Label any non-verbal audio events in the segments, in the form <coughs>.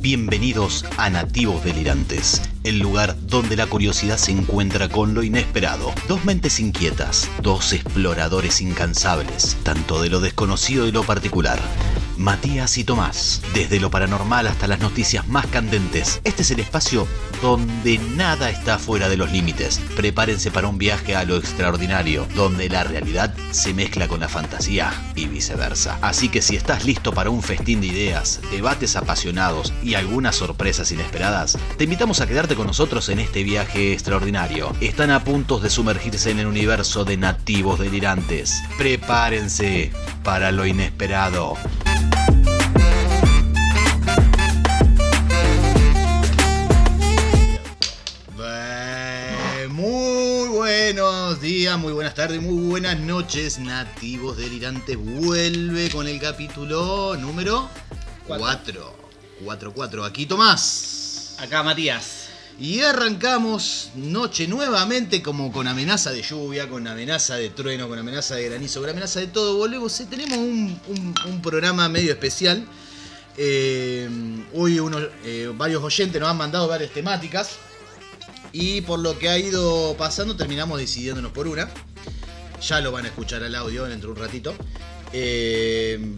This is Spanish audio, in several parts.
Bienvenidos a Nativos Delirantes, el lugar donde la curiosidad se encuentra con lo inesperado. Dos mentes inquietas, dos exploradores incansables, tanto de lo desconocido y lo particular. Matías y Tomás, desde lo paranormal hasta las noticias más candentes. Este es el espacio donde nada está fuera de los límites. Prepárense para un viaje a lo extraordinario, donde la realidad se mezcla con la fantasía y viceversa. Así que si estás listo para un festín de ideas, debates apasionados y algunas sorpresas inesperadas, te invitamos a quedarte con nosotros en este viaje extraordinario. Están a punto de sumergirse en el universo de nativos delirantes. Prepárense para lo inesperado. Buenos días, muy buenas tardes, muy buenas noches, nativos delirantes. Vuelve con el capítulo número 4. 4-4. Aquí Tomás. Acá Matías. Y arrancamos noche nuevamente como con amenaza de lluvia, con amenaza de trueno, con amenaza de granizo, con amenaza de todo. Volvemos, eh, tenemos un, un- un programa medio especial. Eh, hoy unos, eh, varios oyentes nos han mandado varias temáticas. Y por lo que ha ido pasando terminamos decidiéndonos por una. Ya lo van a escuchar al audio dentro de un ratito. Eh,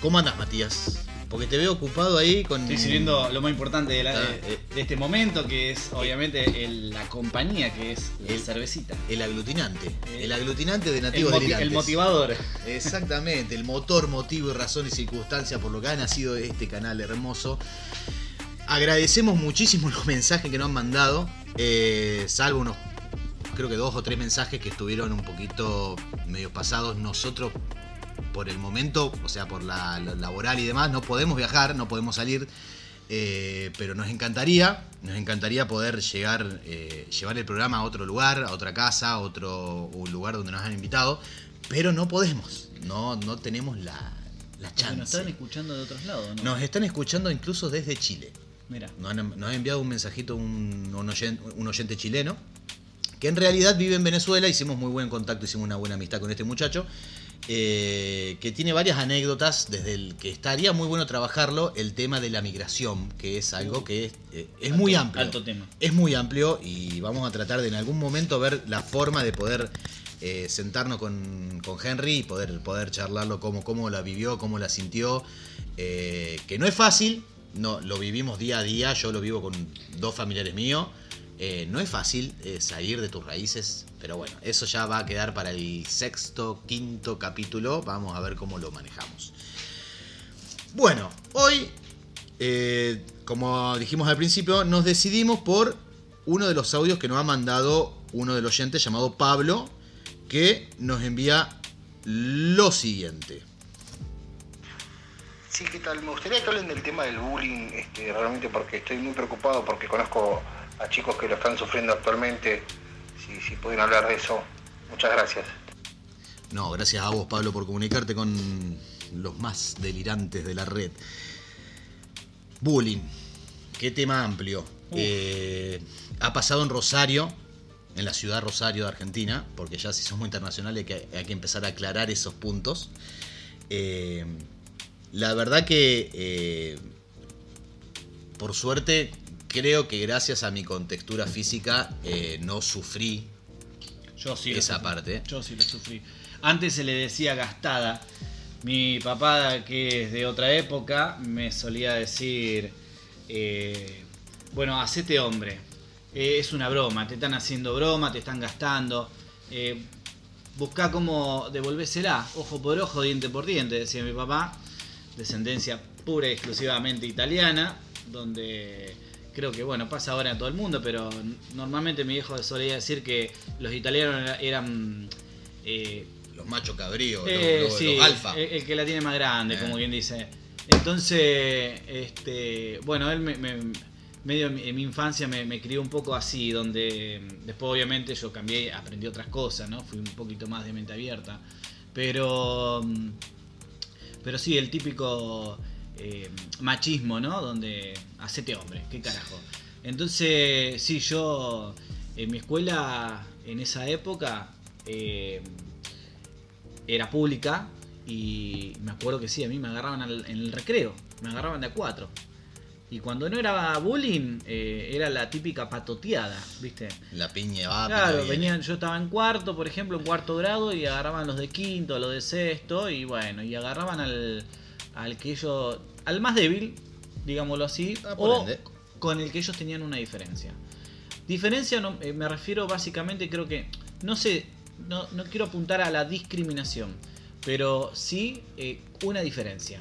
¿Cómo andas, Matías? Porque te veo ocupado ahí con... Estoy sirviendo lo más importante de, la- Ah, de- de este momento, que es obviamente el- la compañía, que es la El- cervecita. El aglutinante. Eh, El aglutinante de nativos moti- delirantes. el motivador. Exactamente, el motor, motivo y razón y circunstancia por lo que ha nacido este canal hermoso. Agradecemos muchísimo <laughs> los mensajes que nos han mandado, eh, salvo unos, creo que dos o tres mensajes que estuvieron un poquito medio pasados. Nosotros, por el momento, o sea, por la, la laboral y demás, no podemos viajar, no podemos salir. eh, pero nos encantaría, nos encantaría poder llegar, eh, llevar el programa a otro lugar, a otra casa, a otro un lugar donde nos han invitado, pero no podemos, no, no tenemos la, la Porque chance. nos están escuchando de otros lados, ¿no? Nos están escuchando incluso desde Chile. Mira. Nos han, nos ha enviado un mensajito un, un oyente, un oyente chileno que en realidad vive en Venezuela. Hicimos muy buen contacto, hicimos una buena amistad con este muchacho. eh, que tiene varias anécdotas desde el que estaría muy bueno trabajarlo el tema de la migración, que es algo que es, eh, es Alto- muy amplio. alto tema. Es muy amplio y vamos a tratar de en algún momento ver la forma de poder eh, sentarnos con, con Henry y poder, poder charlarlo cómo, cómo la vivió, cómo la sintió. que no es fácil, no, lo vivimos día a día, yo lo vivo con dos familiares míos. eh, no es fácil eh, salir de tus raíces, pero bueno, eso ya va a quedar para el sexto, quinto capítulo. Vamos a ver cómo lo manejamos. Bueno, hoy, eh, como dijimos al principio, nos decidimos por uno de los audios que nos ha mandado uno de los oyentes llamado Pablo, que nos envía lo siguiente. Sí, ¿qué tal? Me gustaría que hablen del tema del bullying, este, realmente porque estoy muy preocupado porque conozco a chicos que lo están sufriendo actualmente. Si, si pueden hablar de eso, muchas gracias. No, gracias a vos, Pablo, por comunicarte con los más delirantes de la red. Bullying. Qué tema amplio. Eh, ha pasado en Rosario, en la ciudad Rosario de Argentina, porque ya si somos internacionales hay que, hay que empezar a aclarar esos puntos. Eh, la verdad que, eh, por suerte, creo que gracias a mi contextura física eh, no sufrí Yo sí. lo esa parte. Yo sí lo sufrí. Antes se le decía gastada. Mi papá, que es de otra época, me solía decir, eh, bueno, hacete hombre. Eh, es una broma, te están haciendo broma, te están gastando. Busca cómo devolvérsela, ojo por ojo, diente por diente, decía mi papá. Descendencia pura y exclusivamente italiana, donde creo que, bueno, pasa ahora en todo el mundo, pero normalmente mi viejo solía decir que los italianos eran... eh, Los machos cabríos, eh, los, los- sí, los alfa. El, el que la tiene más grande, Eh. como quien dice. Entonces, este, bueno, él me, me- medio en mi, infancia me, me crió un poco así, donde después obviamente yo cambié, aprendí otras cosas, ¿no? Fui un poquito más de mente abierta. Pero, pero sí, el típico eh, machismo, ¿no? Donde hacete hombre, qué carajo. Entonces, sí, yo en mi escuela, en esa época, eh, era pública y me acuerdo que sí, a mí me agarraban al- en el recreo, me agarraban de a cuatro. Y cuando no era bullying, eh, era la típica patoteada, ¿viste? La piña va, Claro, venían, yo estaba en cuarto, por ejemplo, en cuarto grado, y agarraban los de quinto, los de sexto, y bueno, y agarraban al, al que ellos, al más débil, digámoslo así, Ah, o ende. con el que ellos tenían una diferencia. Diferencia, no, eh, me refiero básicamente, creo que, no sé, no, no quiero apuntar a la discriminación, pero sí eh, una diferencia.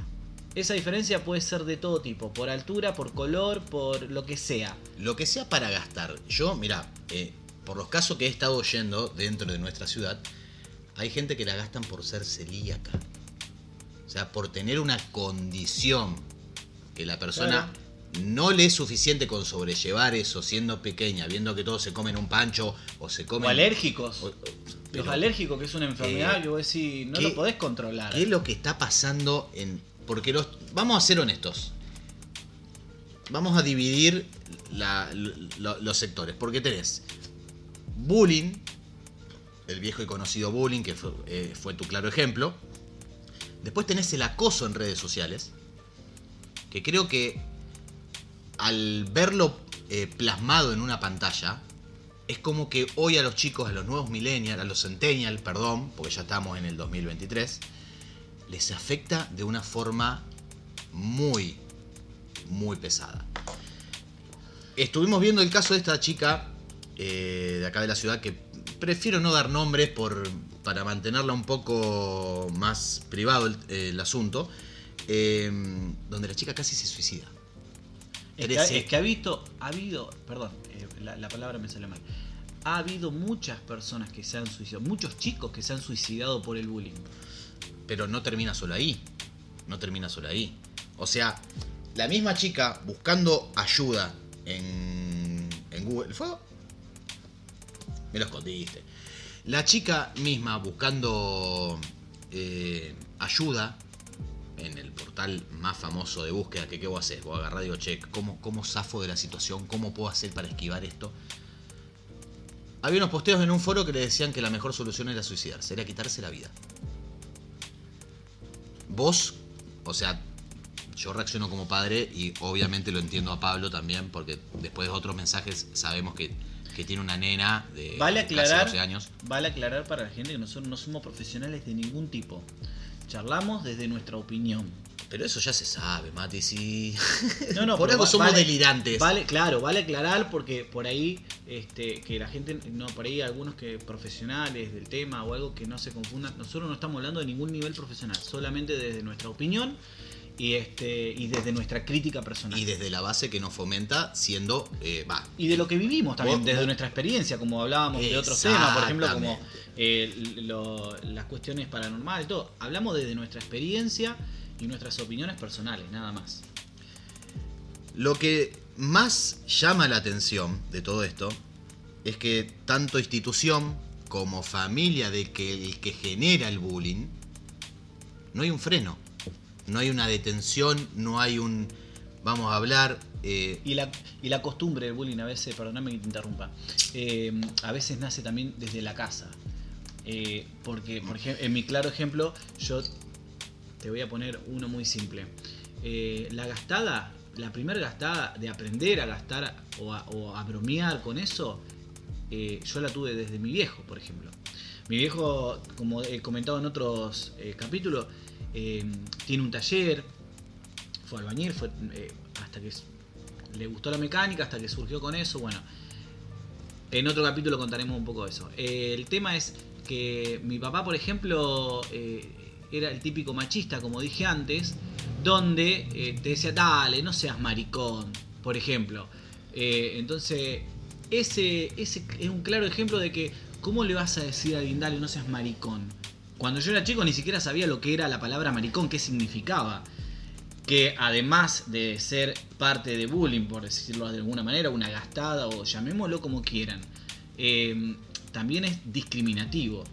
Esa diferencia puede ser de todo tipo, por altura, por color, por lo que sea. Lo que sea para gastar. Yo, mira, eh, por los casos que he estado oyendo dentro de nuestra ciudad, hay gente que la gastan por ser celíaca. O sea, por tener una condición que la persona no le es suficiente con sobrellevar eso siendo pequeña, viendo que todos se comen un pancho o se comen... O alérgicos. o- pero, Los alérgicos, que es una enfermedad eh, que vos decís, no ¿qué- lo podés controlar. ¿Qué es lo que está pasando en...? Porque los... Vamos a ser honestos. Vamos a dividir los sectores. Porque tenés bullying, el viejo y conocido bullying, que fue, eh, fue tu claro ejemplo. Después tenés el acoso en redes sociales, que creo que al verlo eh, plasmado en una pantalla, es como que hoy a los chicos, a los nuevos millennials, a los centennials, perdón, porque ya estamos en el 2023, les afecta de una forma muy, muy pesada. Estuvimos viendo el caso de esta chica eh, de acá de la ciudad que prefiero no dar nombres por, para mantenerla un poco más privado el, el asunto, eh, donde la chica casi se suicida. Es que, 13. es que ha visto, ha habido, perdón, eh, la, la palabra me sale mal. Ha habido muchas personas que se han suicidado, muchos chicos que se han suicidado por el bullying. Pero no termina solo ahí. No termina solo ahí. O sea, la misma chica buscando ayuda en, en Google. ¿Fue? Me lo escondiste. La chica misma buscando eh, ayuda en el portal más famoso de búsqueda que qué vos haces, vos agarrás digo, che, ¿cómo, ¿cómo zafo de la situación? ¿Cómo puedo hacer para esquivar esto? Había unos posteos en un foro que le decían que la mejor solución era suicidarse, era quitarse la vida. Vos, o sea, yo reacciono como padre y obviamente lo entiendo a Pablo también, porque después de otros mensajes sabemos que, que tiene una nena de Vale casi aclarar, 12 años. vale aclarar para la gente que nosotros no somos profesionales de ningún tipo. Charlamos desde nuestra opinión. Pero eso ya se sabe, Mati, si... No, no, <laughs> Por algo va- somos vale- delirantes. Vale, claro, vale aclarar porque por ahí, este, que la gente, no, por ahí algunos que profesionales del tema o algo que no se confundan, nosotros no estamos hablando de ningún nivel profesional, solamente desde nuestra opinión y este, y desde nuestra crítica personal. Y desde la base que nos fomenta siendo... eh, Va, Y de lo que vivimos también, Vos- desde vos- nuestra experiencia, como hablábamos de otros temas, por ejemplo, como eh, lo- las cuestiones paranormales, todo. Hablamos desde nuestra experiencia y nuestras opiniones personales, nada más. Lo que más llama la atención de todo esto es que tanto institución como familia de que el que genera el bullying, no hay un freno, no hay una detención, no hay un vamos a hablar. eh, Y la, y la costumbre del bullying a veces, perdóname que te interrumpa, eh, a veces nace también desde la casa. Eh, porque, por ejemplo, en mi claro ejemplo, yo te voy a poner uno muy simple. Eh, la gastada, la primera gastada de aprender a gastar o a, bromear con eso, eh, yo la tuve desde mi viejo, por ejemplo. Mi viejo, como he comentado en otros eh, capítulos, tiene un taller, fue albañil, fue hasta que le gustó la mecánica, hasta que surgió con eso, bueno. En otro capítulo contaremos un poco de eso. El tema es que mi papá, por ejemplo, era el típico machista, como dije antes, donde eh, te decía, dale, no seas maricón, por ejemplo. Eh, entonces, ese, ese es un claro ejemplo de que, ¿cómo le vas a decir a alguien, no seas maricón? Cuando yo era chico ni siquiera sabía lo que era la palabra maricón, qué significaba que además de ser parte de bullying, por decirlo de alguna manera, una gastada o llamémoslo como quieran, eh, también es discriminativo.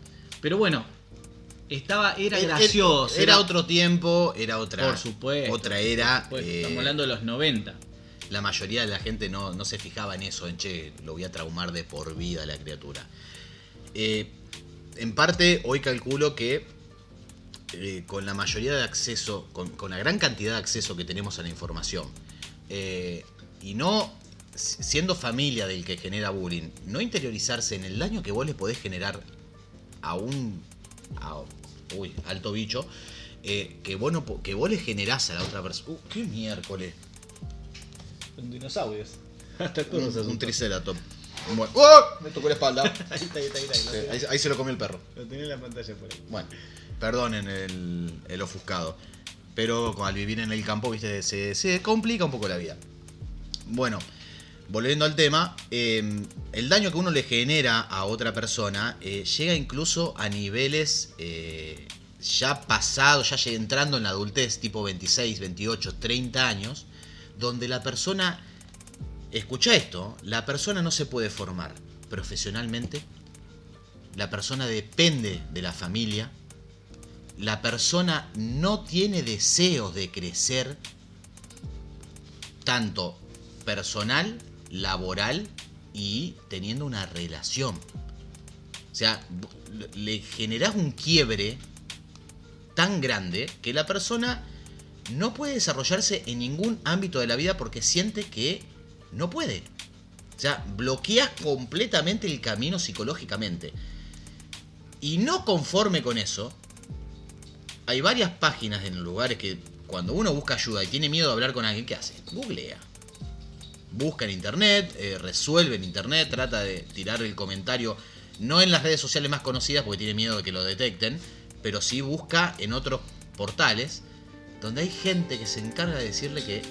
Pero bueno, estaba, era era- gracioso. Era, otro tiempo, era otra, Por supuesto. otra era. supuesto, eh, estamos hablando de los 90. la mayoría de la gente no, no se fijaba en eso, en che, lo voy a traumar de por vida a la criatura. Eh, en parte, hoy calculo que eh, con la mayoría de acceso, con, con, la gran cantidad de acceso que tenemos a la información, y no siendo familia del que genera bullying, no interiorizarse en el daño que vos le podés generar a un a, uy, alto bicho, eh, que, vos no, que vos le generás a la otra persona. Uh, ¡Qué miércoles! Un dinosaurio. <laughs> Hasta un, un triceratops. Bueno. ¡Oh! Me tocó la espalda. <laughs> ahí está, ahí está, ahí está. Ahí, ahí, se lo comió el perro. Lo tenía en la pantalla por ahí. Bueno, perdonen el, el ofuscado. Pero al vivir en el campo, viste, se, se complica un poco la vida. Bueno, volviendo al tema, eh, el daño que uno le genera a otra persona eh, llega incluso a niveles eh, ya pasados, ya entrando en la adultez, tipo 26, 28, 30 años, donde la persona, escucha esto, la persona no se puede formar profesionalmente, la persona depende de la familia, la persona no tiene deseos de crecer, tanto personal, laboral y teniendo una relación. O sea, le generás un quiebre tan grande que la persona no puede desarrollarse en ningún ámbito de la vida porque siente que no puede. O sea, bloqueas completamente el camino psicológicamente. Y no conforme con eso, hay varias páginas en lugares que cuando uno busca ayuda y tiene miedo de hablar con alguien, ¿qué hace? Googlea. Busca en internet, eh, resuelve en internet, trata de tirar el comentario, no en las redes sociales más conocidas porque tiene miedo de que lo detecten, pero sí busca en otros portales donde hay gente que se encarga de decirle que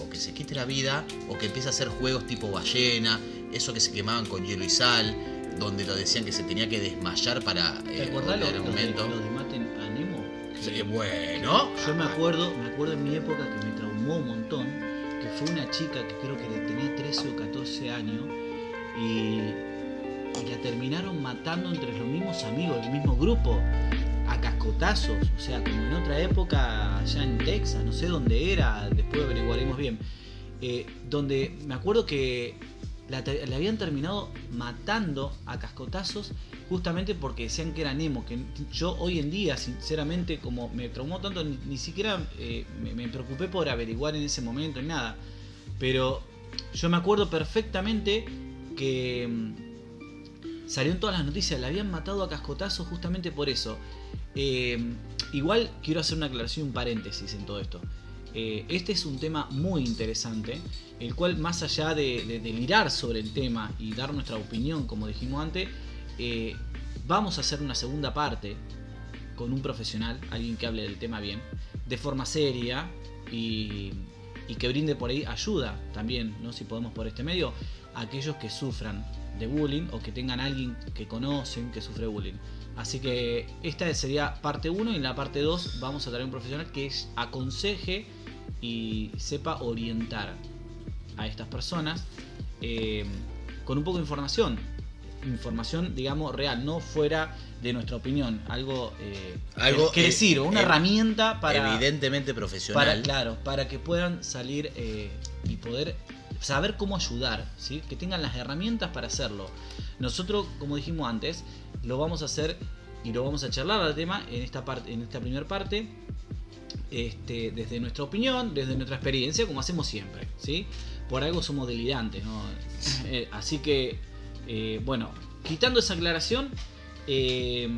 o que se quite la vida o que empieza a hacer juegos tipo ballena, eso que se quemaban con hielo y sal, donde lo decían que se tenía que desmayar para ¿Te eh, acordás lo, argumento. Lo de, maten a Nemo? Sí, bueno. Yo me acuerdo, me acuerdo en mi época que me traumó un montón, fue una chica que creo que tenía 13 o 14 años y, la terminaron matando entre los mismos amigos, el mismo grupo a cascotazos, o sea, como en otra época, allá en Texas, no sé dónde era, después averiguaremos bien, eh, donde me acuerdo que la, habían terminado matando a cascotazos justamente porque decían que era Nemo, que yo hoy en día, sinceramente, como me traumó tanto, ni, siquiera eh, me, preocupé por averiguar en ese momento ni nada, pero yo me acuerdo perfectamente que mm, salieron todas las noticias, la habían matado a cascotazos justamente por eso. Eh, igual quiero hacer una aclaración, un paréntesis en todo esto. Eh, este es un tema muy interesante, el cual más allá de, delirar sobre el tema y dar nuestra opinión, como dijimos antes, eh, vamos a hacer una segunda parte con un profesional, alguien que hable del tema bien, de forma seria y, y que brinde por ahí ayuda también, ¿no? si podemos por este medio, a aquellos que sufran de bullying o que tengan alguien que conocen que sufre bullying. Así que esta sería parte 1 y en la parte 2 vamos a traer un profesional que aconseje y sepa orientar a estas personas eh, con un poco de información. Información, digamos, real, no fuera de nuestra opinión. Algo, eh, algo que, decir, una herramienta para. Evidentemente profesional. Para, claro, para que puedan salir eh, y poder saber cómo ayudar, ¿sí? que tengan las herramientas para hacerlo. Nosotros, como dijimos antes, lo vamos a hacer y lo vamos a charlar al tema en esta parte, en esta primera parte, este, desde nuestra opinión, desde nuestra experiencia, como hacemos siempre, ¿sí? Por algo somos delirantes, ¿no? <laughs> Eh, así que, eh, bueno, quitando esa aclaración, eh,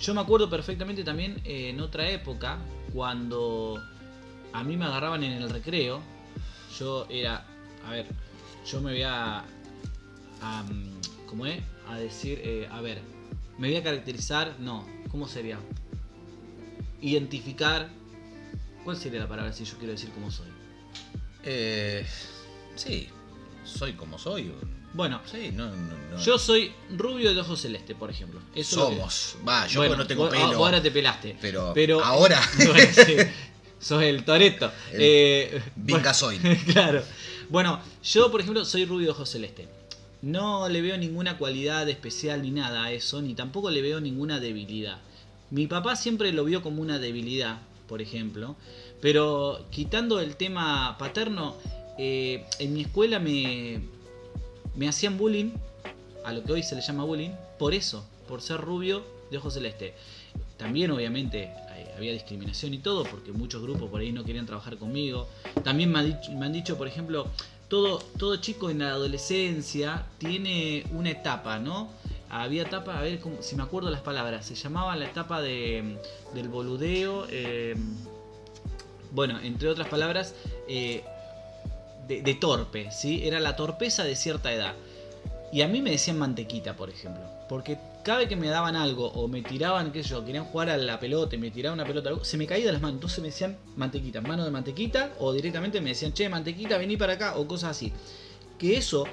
yo me acuerdo perfectamente también en otra época, cuando a mí me agarraban en el recreo, yo era, a ver, yo me voy a, a ¿cómo es? a decir, a ver, me voy a caracterizar, no, ¿cómo sería? Identificar, ¿cuál sería la palabra si yo quiero decir cómo soy? Eh, sí, soy como soy. Bueno, sí, no, yo soy rubio de ojos celeste, por ejemplo. Somos. Va, yo no tengo pelo. Ahora te pelaste. Pero, pero ahora. <laughs> <laughs> sos el Toreto. Eh, Vinca soy. <laughs> claro. Bueno, yo, por ejemplo, soy rubio de ojos celeste. No le veo ninguna cualidad especial ni nada a eso, ni tampoco le veo ninguna debilidad. Mi papá siempre lo vio como una debilidad, por ejemplo, pero quitando el tema paterno, eh, en mi escuela me, me hacían bullying, a lo que hoy se le llama bullying, por eso, por ser rubio de ojo celeste. También obviamente había discriminación y todo, porque muchos grupos por ahí no querían trabajar conmigo. También me, han dicho, me han dicho, por ejemplo, todo, todo chico en la adolescencia tiene una etapa, ¿no? Había etapa, a ver si me acuerdo las palabras, se llamaba la etapa de, del boludeo, eh, bueno, entre otras palabras, eh, de, de torpe, ¿sí? Era la torpeza de cierta edad. Y a mí me decían mantequita, por ejemplo. Porque cada vez que me daban algo o me tiraban, qué sé yo, querían jugar a la pelota y me tiraban una pelota, se me caía de las manos. Entonces me decían mantequita, mano de mantequita, o directamente me decían, che, mantequita, vení para acá, o cosas así. Que eso,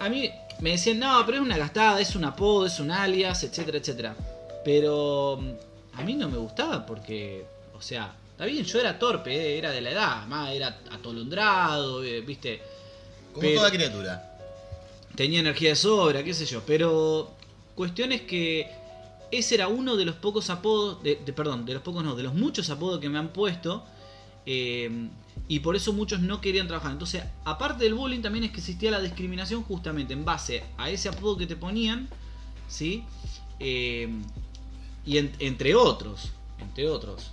a mí me decían, no, pero es una gastada, es un apodo, es un alias, etcétera, etcétera. Pero mm, a mí no me gustaba porque, o sea, está bien, yo era torpe, eh, era de la edad, más era atolondrado, eh, viste Como Pero- toda criatura. tenía energía de sobra, qué sé yo. Pero cuestión es que ese era uno de los pocos apodos, de, de- perdón, de los pocos no, de los muchos apodos que me han puesto. eh, y por eso muchos no querían trabajar. Entonces, aparte del bullying, también es que existía la discriminación justamente en base a ese apodo que te ponían, ¿sí? Eh, y en- entre otros, entre otros.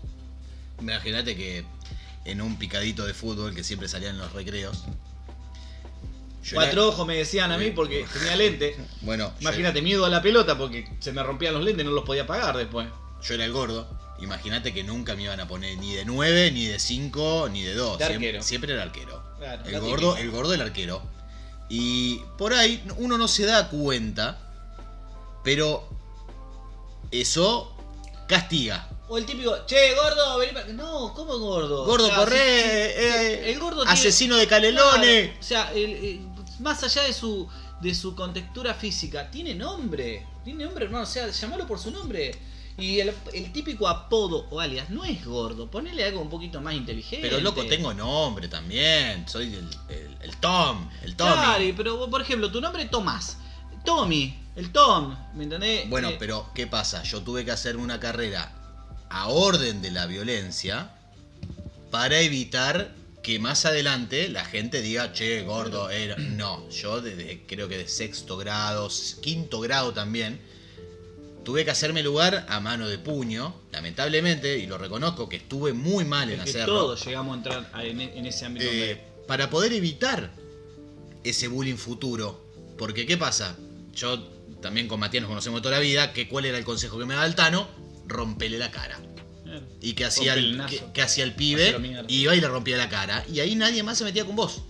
Imagínate que en un picadito de fútbol que siempre salían en los recreos. Cuatro era- ojos me decían a mí porque tenía lente. Bueno, yo- Imagínate, miedo a la pelota porque se me rompían los lentes y no los podía pagar después. yo era el gordo. Imagínate que nunca me iban a poner ni de 9, ni de 5, ni de 2. De siempre, era arquero. Claro, el gordo, típica. el gordo el arquero. Y por ahí uno no se da cuenta, pero eso castiga. O el típico, che, gordo, vení para... No, ¿cómo gordo? Gordo, O sea, corre, eh, el gordo tiene- asesino de Calelones. Claro, o sea, el- el- más allá de su, de su contextura física, tiene nombre. Tiene nombre, hermano. O sea, llamalo por su nombre. Y el, el típico apodo o alias no es gordo. Ponele algo un poquito más inteligente. Pero loco, tengo nombre también. Soy el, el- el Tom, el Tommy. Claro, pero por ejemplo, tu nombre es Tomás. Tommy, el Tom, ¿me entendés? Bueno, Eh, pero ¿qué pasa? Yo tuve que hacer una carrera a orden de la violencia para evitar que más adelante la gente diga, che, gordo, era. No, yo desde creo que de sexto grado, quinto grado también, tuve que hacerme lugar a mano de puño, lamentablemente, y lo reconozco que estuve muy mal en que hacerlo. todos llegamos a entrar a- en, en ese ámbito. Eh, donde- para poder evitar ese bullying futuro. Porque, ¿qué pasa? Yo también con Matías nos conocemos toda la vida. Que ¿Cuál era el consejo que me daba el Tano? Rompele la cara. eh, Y que hacía el, que, que hacía el pibe, iba y le rompía la cara. Y ahí nadie más se metía con vos.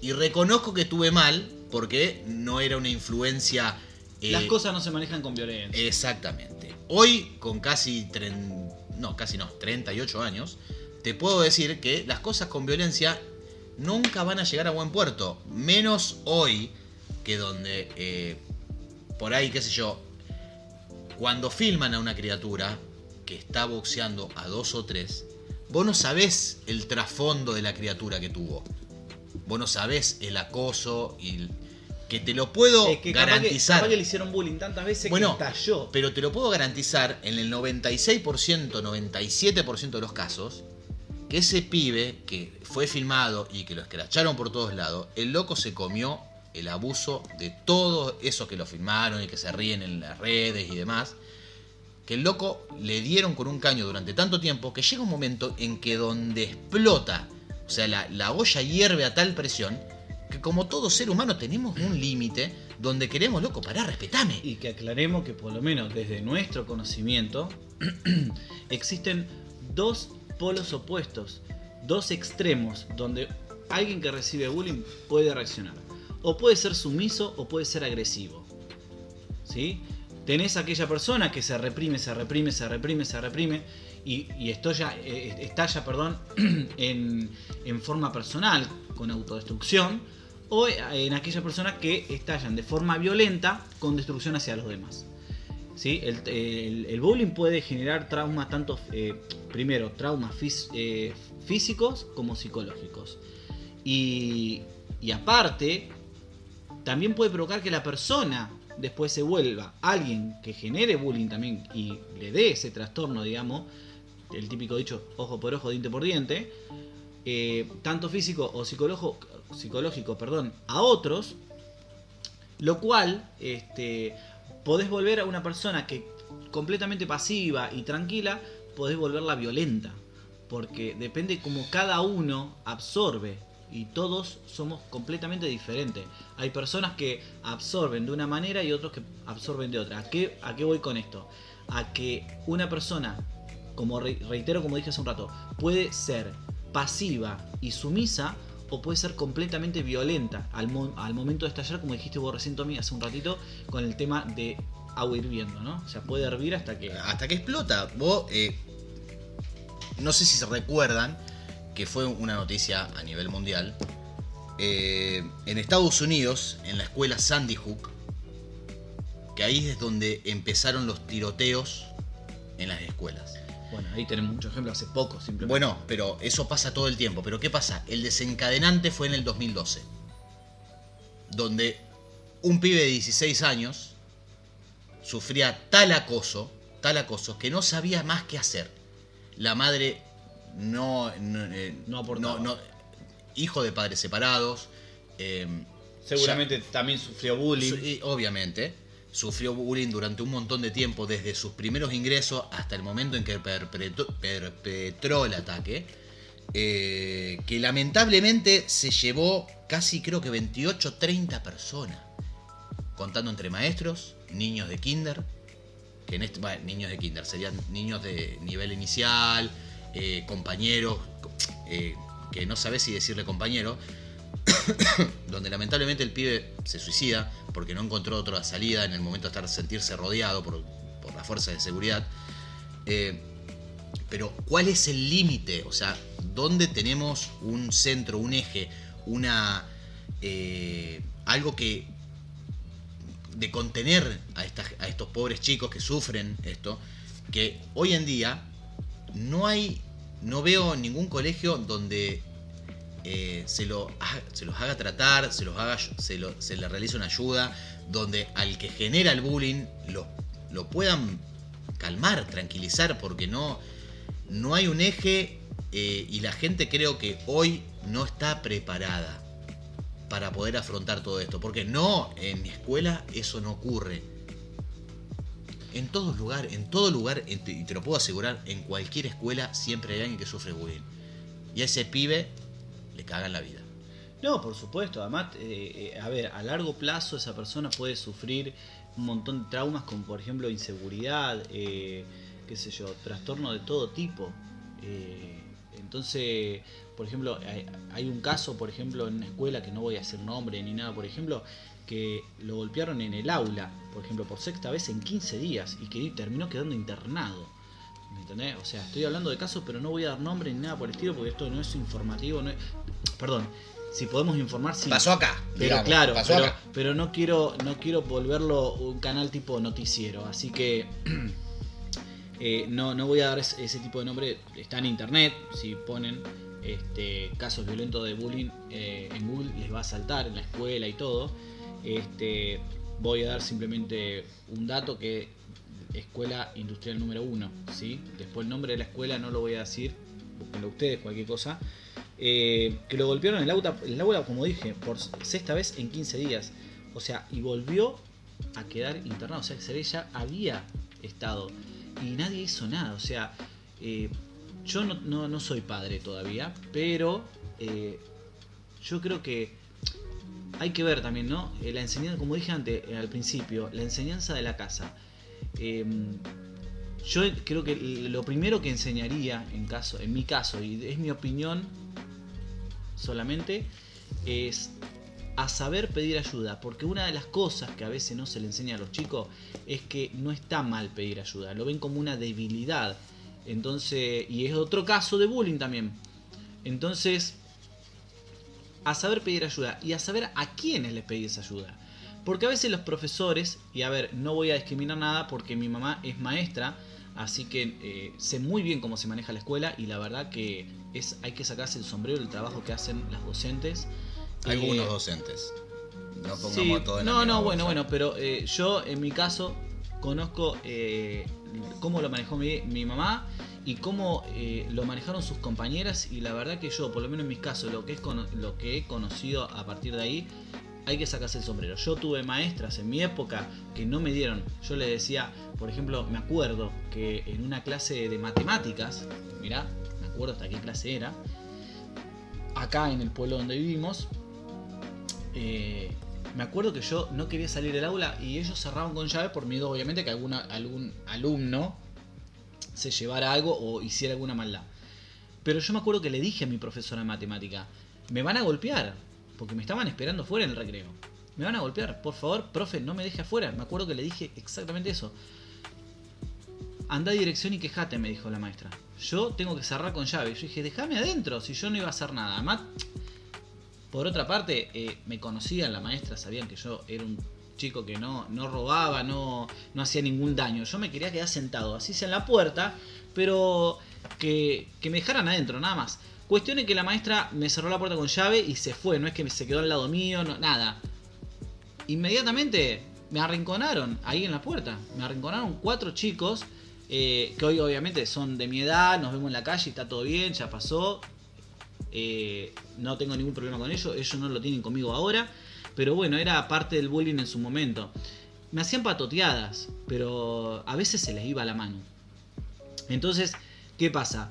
Y reconozco que estuve mal porque no era una influencia. Eh, Las cosas no se manejan con violencia. Exactamente. Hoy, con casi. tren- no, casi no, 38 años, te puedo decir que las cosas con violencia nunca van a llegar a buen puerto. Menos hoy, que donde. eh, por ahí, qué sé yo. Cuando filman a una criatura que está boxeando a dos o tres, vos no sabés el trasfondo de la criatura que tuvo. Vos no sabés el acoso y. que te lo puedo Es que capaz que, garantizar. capaz que le hicieron bullying tantas veces Bueno, que estalló. Pero te lo puedo garantizar en el 96%, 97% de los casos, que ese pibe que fue filmado y que lo escracharon por todos lados, el loco se comió el abuso de todos esos que lo filmaron y que se ríen en las redes y demás. Que el loco le dieron con un caño durante tanto tiempo que llega un momento en que donde explota, o sea, la, la olla hierve a tal presión, que como todo ser humano tenemos un límite donde queremos, loco, pará, respetame. Y que aclaremos que por lo menos desde nuestro conocimiento <clears throat> existen dos polos opuestos, dos extremos donde alguien que recibe bullying puede reaccionar. O puede ser sumiso o puede ser agresivo. ¿Sí? Tenés aquella persona que se reprime, se reprime, se reprime, se reprime y, y estalla, eh, estalla perdón, <clears throat> en, en forma personal, con autodestrucción, o en aquellas personas que estallan de forma violenta con destrucción hacia los demás. ¿Sí? El, bullying puede generar traumas tanto, eh, primero, traumas eh, físicos como psicológicos. Y, y aparte, también puede provocar que la persona después se vuelva alguien que genere bullying también y le dé ese trastorno, digamos, el típico dicho ojo por ojo, diente por diente, eh, tanto físico o psicológico, psicológico perdón, a otros, lo cual este, podés volver a una persona que completamente pasiva y tranquila, podés volverla violenta. Porque depende como cada uno absorbe. Y todos somos completamente diferentes. Hay personas que absorben de una manera y otros que absorben de otra. ¿A qué, a qué voy con esto? A que una persona, como reitero como dije hace un rato, puede ser pasiva y sumisa o puede ser completamente violenta al, momento de estallar, como dijiste vos recién, Tommy, hace un ratito, con el tema de agua hirviendo, ¿no? O sea, puede hervir hasta que... Hasta que explota. Vos, eh, no sé si se recuerdan que fue una noticia a nivel mundial. Eh, en Estados Unidos, en la escuela Sandy Hook, que ahí es donde empezaron los tiroteos en las escuelas. Bueno, ahí tenemos muchos ejemplos hace poco, simplemente. Bueno, pero eso pasa todo el tiempo. Pero ¿qué pasa? El desencadenante fue en el 2012, donde un pibe de 16 años sufría tal acoso, tal acoso, que no sabía más qué hacer. La madre no, no, eh, no, hijo de padres separados. Eh, Seguramente también sufrió bullying. obviamente, sufrió bullying durante un montón de tiempo, desde sus primeros ingresos hasta el momento en que perpetró, el ataque. Eh, que lamentablemente se llevó casi creo que 28, 30 personas, contando entre maestros, niños de kinder, que en este, niños de kinder, serían niños de nivel inicial, eh, compañeros, eh, que no sabes si decirle compañero, <coughs> donde lamentablemente el pibe se suicida porque no encontró otra salida en el momento de estar sentirse rodeado por, por las fuerzas de seguridad. Eh, pero ¿cuál es el límite? O sea, ¿dónde tenemos un centro, un eje, una algo que de contener a, a estos pobres chicos que sufren esto, que hoy en día no hay, no veo ningún colegio donde eh, se, lo, se los haga tratar, se, los haga, se, le realice una ayuda, donde al que genera el bullying lo, lo puedan calmar, tranquilizar, porque no, no hay un eje eh, y la gente creo que hoy no está preparada para poder afrontar todo esto, porque no, en mi escuela eso no ocurre. En todo lugar, en todo lugar, y te lo puedo asegurar, en cualquier escuela siempre hay alguien que sufre bullying. Y ese pibe le cagan la vida. No, por supuesto. Además, eh, eh, a ver, a largo plazo esa persona puede sufrir un montón de traumas como por ejemplo inseguridad, eh, qué sé yo, trastorno de todo tipo. entonces, por ejemplo, hay, un caso, por ejemplo, en una escuela que no voy a hacer nombre ni nada, por ejemplo, que lo golpearon en el aula, por ejemplo, por sexta vez en 15 días y que terminó quedando internado. ¿Me entendés? O sea, estoy hablando de casos, pero no voy a dar nombre ni nada por el estilo porque esto no es informativo, no es... Perdón, si podemos informar, sí. Pasó acá. Pero claro, pero, no quiero, no quiero volverlo un canal tipo noticiero, así que <clears throat> eh, no, no voy a dar ese, tipo de nombre. Está en internet, si ponen este, casos violentos de bullying eh, en Google les va a saltar en la escuela y todo. Este, voy a dar simplemente un dato que escuela industrial número uno, ¿sí? Después el nombre de la escuela no lo voy a decir, búsquenlo ustedes, cualquier cosa. Eh, que lo golpearon en el aula, el aula, como dije, por sexta vez en 15 días. O sea, y volvió a quedar internado. O sea, se ve ya había estado. Y nadie hizo nada. O sea, eh, yo no, soy padre todavía, pero eh, yo creo que hay que ver también, ¿no? La enseñanza, como dije antes, al principio, la enseñanza de la casa. Yo creo que lo primero que enseñaría en caso, en mi caso, y es mi opinión solamente, es a saber pedir ayuda, porque una de las cosas que a veces no se le enseña a los chicos es que no está mal pedir ayuda, lo ven como una debilidad. Entonces, y es otro caso de bullying también. Entonces, a saber pedir ayuda y a saber a quiénes les pedís ayuda. Porque a veces los profesores, y a ver, no voy a discriminar nada porque mi mamá es maestra, así que eh, sé muy bien cómo se maneja la escuela y la verdad que es, hay que sacarse el sombrero del trabajo que hacen las docentes. Algunos eh, docentes. No pongamos todo en No, no, bueno, bueno, pero eh, yo en mi caso conozco cómo lo manejó mi, mi mamá y cómo eh, lo manejaron sus compañeras y la verdad que yo, por lo menos en mi caso, lo que, es lo que he conocido a partir de ahí, hay que sacarse el sombrero. Yo tuve maestras en mi época que no me dieron. Yo le decía, por ejemplo, me acuerdo que en una clase de matemáticas, mirá, me acuerdo hasta qué clase era, acá en el pueblo donde vivimos, eh, me acuerdo que yo no quería salir del aula y ellos cerraban con llave por miedo, obviamente, que alguna, algún alumno se llevara algo o hiciera alguna maldad. Pero yo me acuerdo que le dije a mi profesora de matemática, me van a golpear, porque me estaban esperando fuera en el recreo. Me van a golpear, por favor, profe, no me deje afuera. Me acuerdo que le dije exactamente eso. Anda dirección y quejate, me dijo la maestra. Yo tengo que cerrar con llave. Yo dije, déjame adentro, si yo no iba a hacer nada. Además, por otra parte, eh, me conocían la maestra, sabían que yo era un chico que no, no robaba, no, no hacía ningún daño. Yo me quería quedar sentado, así sea en la puerta, pero que, que me dejaran adentro, nada más. Cuestión es que la maestra me cerró la puerta con llave y se fue, no es que se quedó al lado mío, no, nada. Inmediatamente me arrinconaron ahí en la puerta. Me arrinconaron cuatro chicos eh, que hoy obviamente son de mi edad, nos vemos en la calle, está todo bien, ya pasó. Eh, no tengo ningún problema con ellos, ellos no lo tienen conmigo ahora. Pero bueno, era parte del bullying en su momento. Me hacían patoteadas, pero a veces se les iba la mano. Entonces, ¿qué pasa?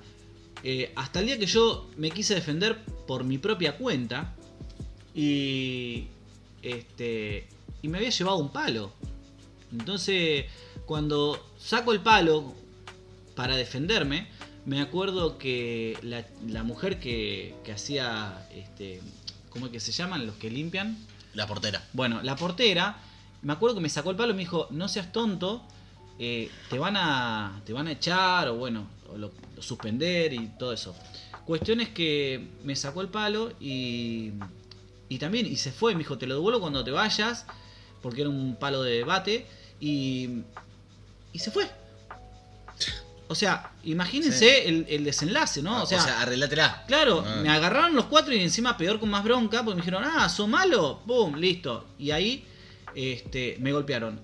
Eh, hasta el día que yo me quise defender por mi propia cuenta y este y me había llevado un palo. Entonces, cuando saco el palo para defenderme, me acuerdo que la, mujer que, que hacía, este, ¿cómo es que se llaman? Los que limpian. La portera. Bueno, la portera, me acuerdo que me sacó el palo y me dijo, no seas tonto, eh, te, van a, te van a echar o bueno, lo, suspender y todo eso. Cuestión es que me sacó el palo y, y también, y se fue, me dijo, te lo devuelvo cuando te vayas, porque era un palo de debate, y, y se fue. O sea, imagínense el, desenlace, ¿no? Ah, o sea, o Claro, ah. me agarraron los cuatro y encima peor con más bronca, porque me dijeron, ah, ¿sos malo? ¡Pum! Listo. Y ahí este, me golpearon.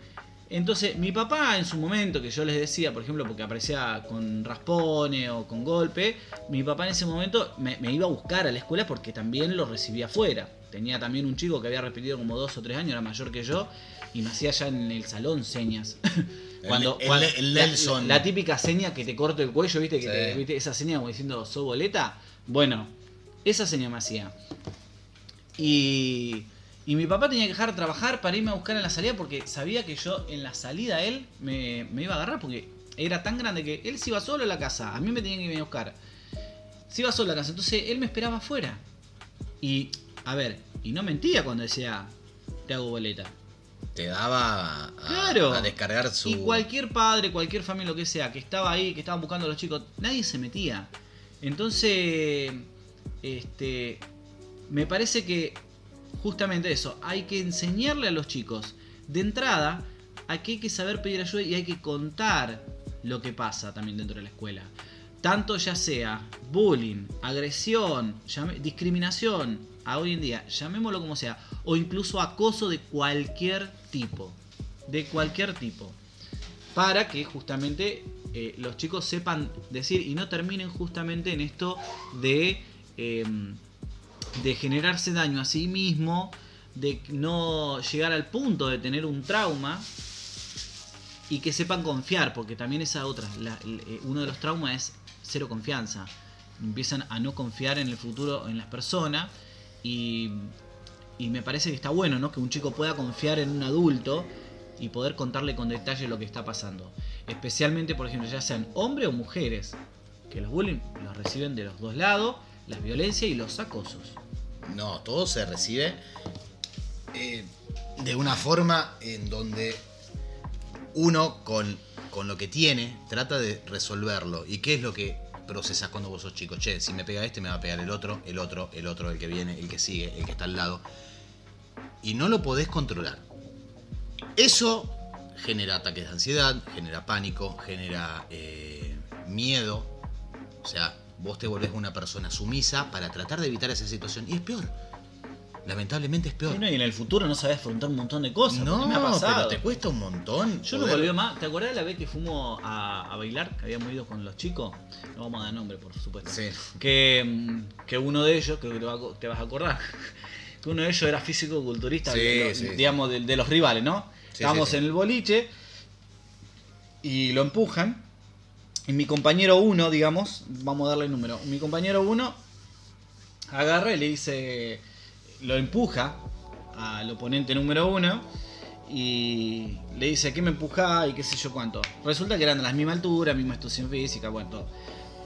Entonces, mi papá en su momento, que yo les decía, por ejemplo, porque aparecía con raspone o con golpe, mi papá en ese momento me, iba a buscar a la escuela porque también lo recibía afuera. Tenía también un chico que había repetido como dos o tres años, era mayor que yo, y me hacía ya en el salón señas. <laughs> cuando, el, Nelson. La, típica seña que te corto el cuello, ¿viste? Que ¿viste? Esa seña como diciendo, ¿so boleta? Bueno, esa seña me hacía. Y y mi papá tenía que dejar de trabajar para irme a buscar en la salida porque sabía que yo en la salida él me, iba a agarrar porque era tan grande que él se iba solo a la casa. A mí me tenía que ir a buscar. Se iba solo a la casa. Entonces él me esperaba afuera. Y, a ver, y no mentía cuando decía, te hago boleta. Te daba a, claro. a descargar su... Y cualquier padre, cualquier familia, lo que sea, que estaba ahí, que estaban buscando a los chicos, nadie se metía. Entonces, este, me parece que justamente eso, hay que enseñarle a los chicos de entrada a que hay que saber pedir ayuda y hay que contar lo que pasa también dentro de la escuela. Tanto ya sea bullying, agresión, discriminación, a hoy en día, llamémoslo como sea, o incluso acoso de cualquier tipo. De cualquier tipo. Para que justamente eh, los chicos sepan decir y no terminen justamente en esto de... Em, de generarse daño a sí mismo, de no llegar al punto de tener un trauma y que sepan confiar, porque también esa otra, eh, uno de los traumas es cero confianza. Empiezan a no confiar en el futuro en las personas y, y me parece que está bueno, ¿no? Que un chico pueda confiar en un adulto y poder contarle con detalle lo que está pasando. Especialmente, por ejemplo, ya sean hombres o mujeres, que los bullying los reciben de los dos lados, las violencias y los acosos. No, todo se recibe eh, de una forma en donde uno con, con, lo que tiene trata de resolverlo. ¿Y qué es lo que procesas cuando vos sos chico? Che, si me pega este, me va a pegar el otro, el otro, el otro, el que viene, el que sigue, el que está al lado. Y no lo podés controlar. Eso genera ataques de ansiedad, genera pánico, genera eh, miedo. O sea, vos te volvés una persona sumisa para tratar de evitar esa situación. Y es peor. Lamentablemente es peor. y en el futuro no sabes afrontar un montón de cosas. No, me ha pasado. pero te cuesta un montón. Yo no volví más. ¿Te acordás de la vez que fuimos a, bailar? Que habíamos ido con los chicos. No vamos a dar nombre, por supuesto. Sí. Que, que uno de ellos, creo que te, vas a acordar, <laughs> que uno de ellos era físico-culturista, Sí, de, sí, digamos, de, de los rivales, ¿no? Estábamos en el boliche y lo empujan. Y mi compañero uno, digamos, vamos a darle el número. Mi compañero uno agarra y le dice, lo empuja al oponente número uno y le dice, ¿qué me empuja? Y qué sé yo cuánto. Resulta que eran de la misma altura, misma situación física, bueno, todo.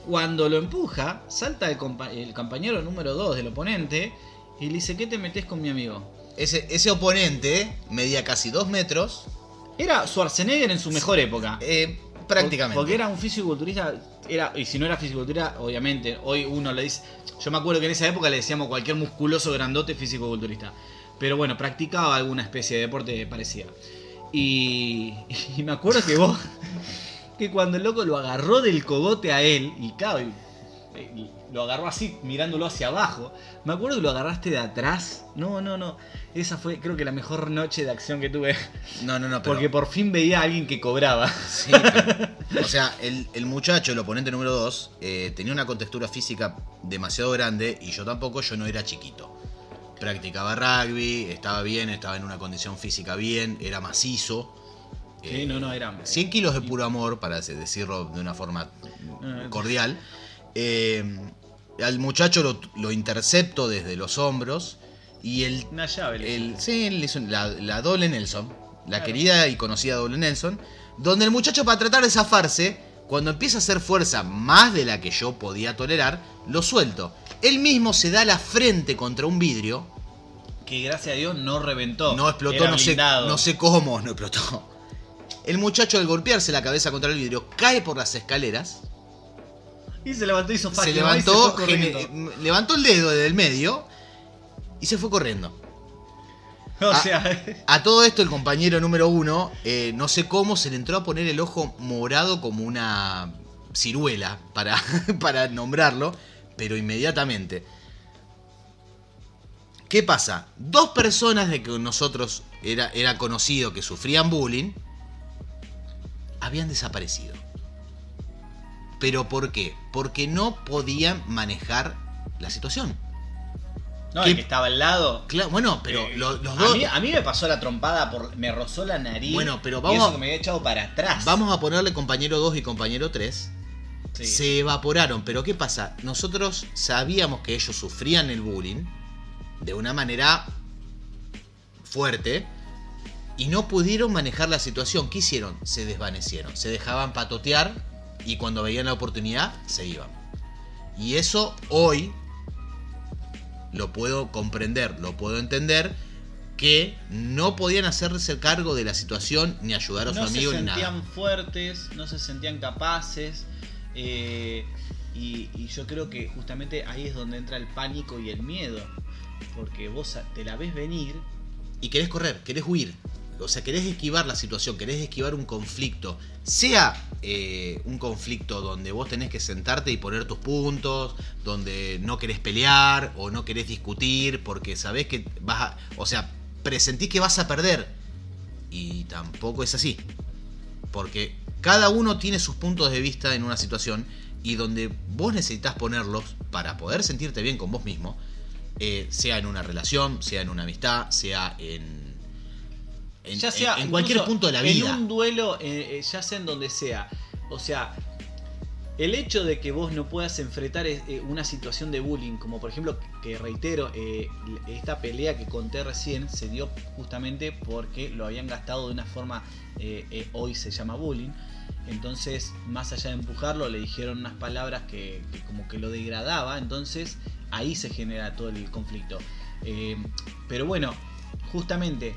Cuando lo empuja, salta el, compa- el compañero número 2 del oponente y le dice, ¿qué te metes con mi amigo? Ese, ese oponente medía casi dos metros, Era Schwarzenegger en su mejor época. eh, prácticamente. Porque era un fisiculturista, era, y si no era fisiculturista, obviamente, hoy uno le dice. Yo me acuerdo que en esa época le decíamos cualquier musculoso grandote fisiculturista. Pero bueno, practicaba alguna especie de deporte parecida. Y, <laughs> y me acuerdo que vos, <laughs> que cuando el loco lo agarró del cogote a él, y claro, lo agarró así, mirándolo hacia abajo. Me acuerdo que lo agarraste de atrás. No, no, no. Esa fue, creo que la mejor noche de acción que tuve. No, no, no, pero... Porque por fin veía a alguien que cobraba. Sí, pero- o sea, el, el muchacho, el oponente número 2, tenía una contextura física demasiado grande y yo tampoco, yo no era chiquito. Practicaba rugby, estaba bien, estaba en una condición física bien, era macizo. Sí, Eh, no, no, era. 100 kilos de puro amor, para decirlo de una forma cordial. Eh, al muchacho lo, lo intercepto desde los hombros y el Una llave. le el, hizo. sí, le hizo la, la doble Nelson, la Claro. querida y conocida doble Nelson, donde el muchacho para tratar de zafarse, cuando empieza a hacer fuerza más de la que yo podía tolerar, lo suelto. Él mismo se da la frente contra un vidrio, Que gracias a Dios no reventó. no explotó, no sé, no sé cómo, no explotó. El muchacho al golpearse la cabeza contra el vidrio cae por las escaleras, Y se levantó y hizo se levantó, y se levantó el dedo del medio y se fue corriendo. <laughs> O sea, A todo esto, el compañero número uno, eh, no sé cómo, se le entró a poner el ojo morado como una ciruela, para, <laughs> para nombrarlo, pero inmediatamente. ¿Qué pasa? Dos personas de que nosotros era, era conocido que sufrían bullying, habían desaparecido. ¿Pero por qué? Porque no podían manejar la situación. no, el que estaba al lado. Claro, bueno, pero eh, lo- los a dos... mí, a mí me pasó la trompada, por, me rozó la nariz. Bueno, pero y vamos eso que me había echado para atrás. Vamos a ponerle compañero 2 y compañero 3. Sí. Se evaporaron, pero ¿qué pasa? Nosotros sabíamos que ellos sufrían el bullying de una manera fuerte y no pudieron manejar la situación. ¿Qué hicieron? Se desvanecieron, se dejaban patotear y cuando veían la oportunidad se iban. Y eso hoy lo puedo comprender, lo puedo entender que no podían hacerse cargo de la situación ni ayudar a su no amigo se ni nada. sentían fuertes, no se sentían capaces. eh, y, y yo creo que justamente ahí es donde entra el pánico y el miedo. Porque vos te la ves venir y querés correr, querés huir. O sea, querés esquivar la situación, querés esquivar un conflicto. Sea eh, un conflicto donde vos tenés que sentarte y poner tus puntos, donde no querés pelear o no querés discutir porque sabés que vas a... O sea, presentís que vas a perder. Y tampoco es así. Porque cada uno tiene sus puntos de vista en una situación y donde vos necesitas ponerlos para poder sentirte bien con vos mismo, eh, sea en una relación, sea en una amistad, sea en, en, ya sea en- en cualquier punto de la vida. En un duelo, eh, eh, ya sea en donde sea. O sea, el hecho de que vos no puedas enfrentar eh, una situación de bullying, como por ejemplo, que reitero, eh, esta pelea que conté recién se dio justamente porque lo habían gastado de una forma, eh, eh, hoy se llama bullying. Entonces, más allá de empujarlo, le dijeron unas palabras que, que como que lo degradaba. Entonces, ahí se genera todo el conflicto. Pero bueno, justamente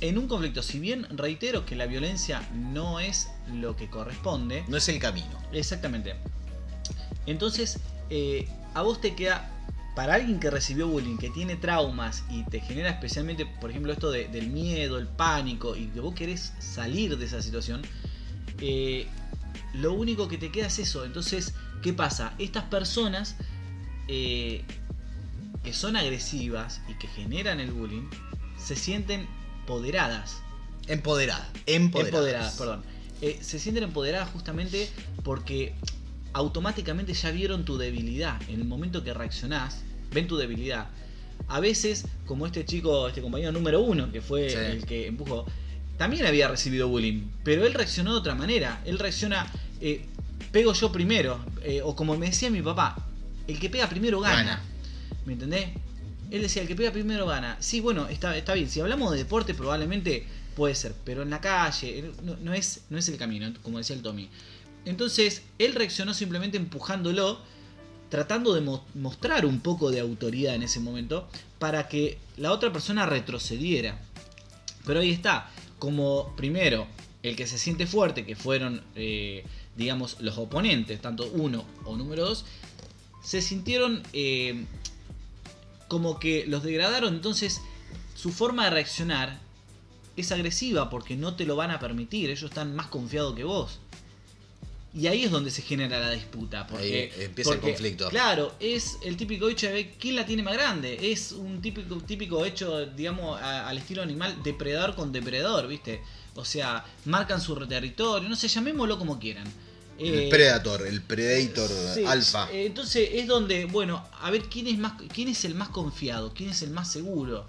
en un conflicto, si bien reitero que la violencia no es lo que corresponde, No es el camino. exactamente. Entonces, eh, a vos te queda, para alguien que recibió bullying, que tiene traumas y te genera especialmente, por ejemplo, esto de- del miedo, el pánico y que vos querés salir de esa situación, eh, lo único que te queda es eso. Entonces, ¿qué pasa? Estas personas eh, que son agresivas y que generan el bullying, se sienten empoderadas. Empoderada. Empoderadas. Empoderadas, perdón. Eh, se sienten empoderadas justamente porque automáticamente ya vieron tu debilidad. En el momento que reaccionás, ven tu debilidad. a veces, como este chico, este compañero número uno, que fue Sí. el que empujó, también había recibido bullying, pero él reaccionó de otra manera. Él reacciona, eh, pego yo primero, eh, o como me decía mi papá, el que pega primero gana. Gana. ¿Me entendés? Él decía, el que pega primero gana. Sí, bueno, está, está bien. Si hablamos de deporte, probablemente puede ser, pero en la calle no, es, no es el camino, como decía el Tommy. Entonces, él reaccionó simplemente empujándolo, tratando de mo- mostrar un poco de autoridad en ese momento, para que la otra persona retrocediera. Pero ahí está, como primero, el que se siente fuerte, que fueron, eh, digamos, los oponentes, tanto uno o número dos, se sintieron eh, como que los degradaron, entonces su forma de reaccionar es agresiva porque no te lo van a permitir, ellos están más confiados que vos. Y ahí es donde se genera la disputa. Porque, Ahí empieza el conflicto. Claro, es el típico hecho de ver quién la tiene más grande. Es un típico, típico hecho, digamos, a- al estilo animal, depredador con depredador, ¿viste? O sea, marcan su territorio, no sé, llamémoslo como quieran. El Eh, Predator, el Predator Sí, alfa. eh, Entonces es donde, bueno, a ver quién es más, quién es el más confiado, quién es el más seguro,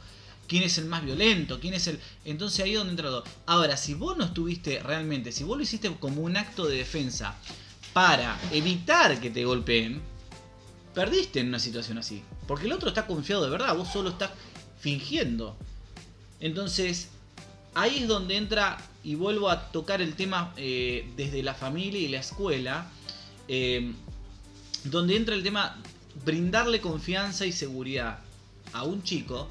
quién es el más violento, quién es el. Entonces ahí es donde entra todo. Ahora, si vos no estuviste realmente, si vos lo hiciste como un acto de defensa para evitar que te golpeen, perdiste en una situación así. Porque el otro está confiado de verdad, vos solo estás fingiendo. Entonces, ahí es donde entra, y vuelvo a tocar el tema eh, desde la familia y la escuela, eh, donde entra el tema brindarle confianza y seguridad a un chico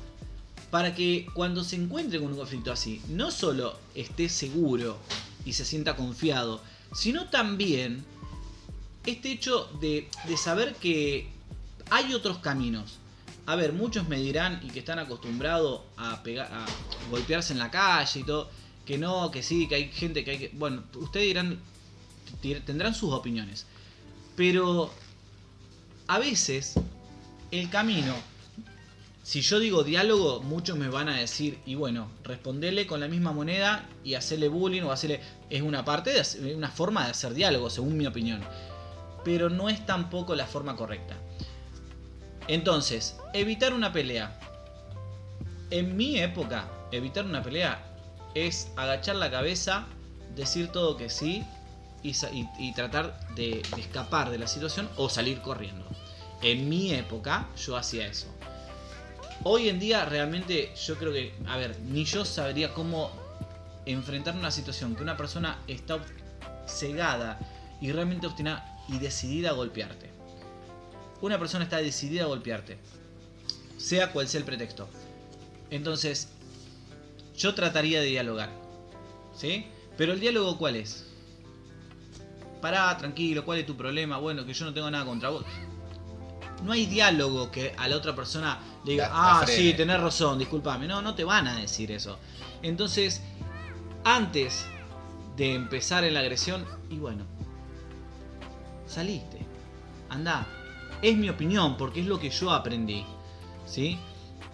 para que cuando se encuentre con un conflicto así, no solo esté seguro y se sienta confiado, sino también este hecho de, de saber que hay otros caminos. A ver, muchos me dirán y que están acostumbrados a, pegar, a golpearse en la calle y todo, que no, que sí, que hay gente que hay que... Bueno, ustedes dirán, tendrán sus opiniones. Pero a veces el camino, si yo digo diálogo, muchos me van a decir, y bueno, respondele con la misma moneda y hacerle bullying o hacerle... Es una parte, de una forma de hacer diálogo, según mi opinión. Pero no es tampoco la forma correcta. Entonces, evitar una pelea. En mi época, evitar una pelea es agachar la cabeza, decir todo que sí y, tratar de, de escapar de la situación o salir corriendo. En mi época yo hacía eso. Hoy en día realmente yo creo que, a ver, ni yo sabría cómo enfrentar una situación que una persona está cegada y realmente obstinada y decidida a golpearte. Una persona está decidida a golpearte, sea cual sea el pretexto. Entonces, yo trataría de dialogar. ¿Sí? Pero el diálogo cuál es? Pará, tranquilo, ¿cuál es tu problema? Bueno, que yo no tengo nada contra vos. No hay diálogo que a la otra persona le diga, La- la ah, frene". sí, tenés razón, discúlpame. No, no te van a decir eso. Entonces, antes de empezar en la agresión, y bueno, saliste, anda. Es mi opinión, porque es lo que yo aprendí. ¿Sí?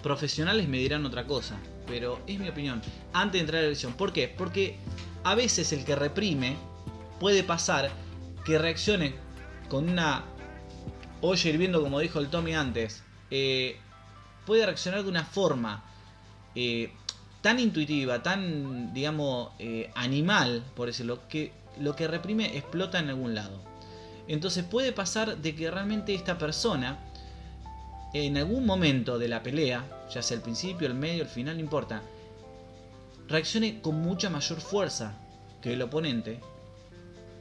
Profesionales me dirán otra cosa, pero es mi opinión. Antes de entrar a la agresión. ¿Por qué? Porque a veces el que reprime puede pasar que reaccione con una olla hirviendo, como dijo el Tommy antes. eh, puede reaccionar de una forma eh, tan intuitiva, tan, digamos, eh, animal, por decirlo, que lo que reprime explota en algún lado. Entonces puede pasar de que realmente esta persona, en algún momento de la pelea, ya sea el principio, el medio, el final, no importa, reaccione con mucha mayor fuerza que el oponente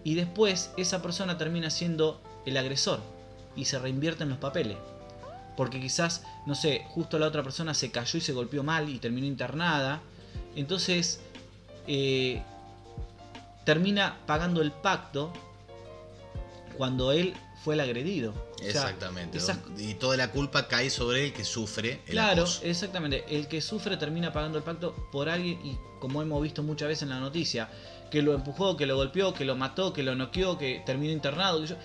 y después esa persona termina siendo el agresor y se reinvierten los papeles. Porque quizás, no sé, justo la otra persona se cayó y se golpeó mal y terminó internada. Entonces, eh, termina pagando el pacto cuando él fue el agredido. O sea, Exactamente. esas- Y toda la culpa cae sobre el que sufre el Claro, acoso. exactamente. El que sufre termina pagando el pacto por alguien y como hemos visto muchas veces en la noticia, que lo empujó, que lo golpeó, que lo mató, que lo noqueó, que terminó internado. que yo-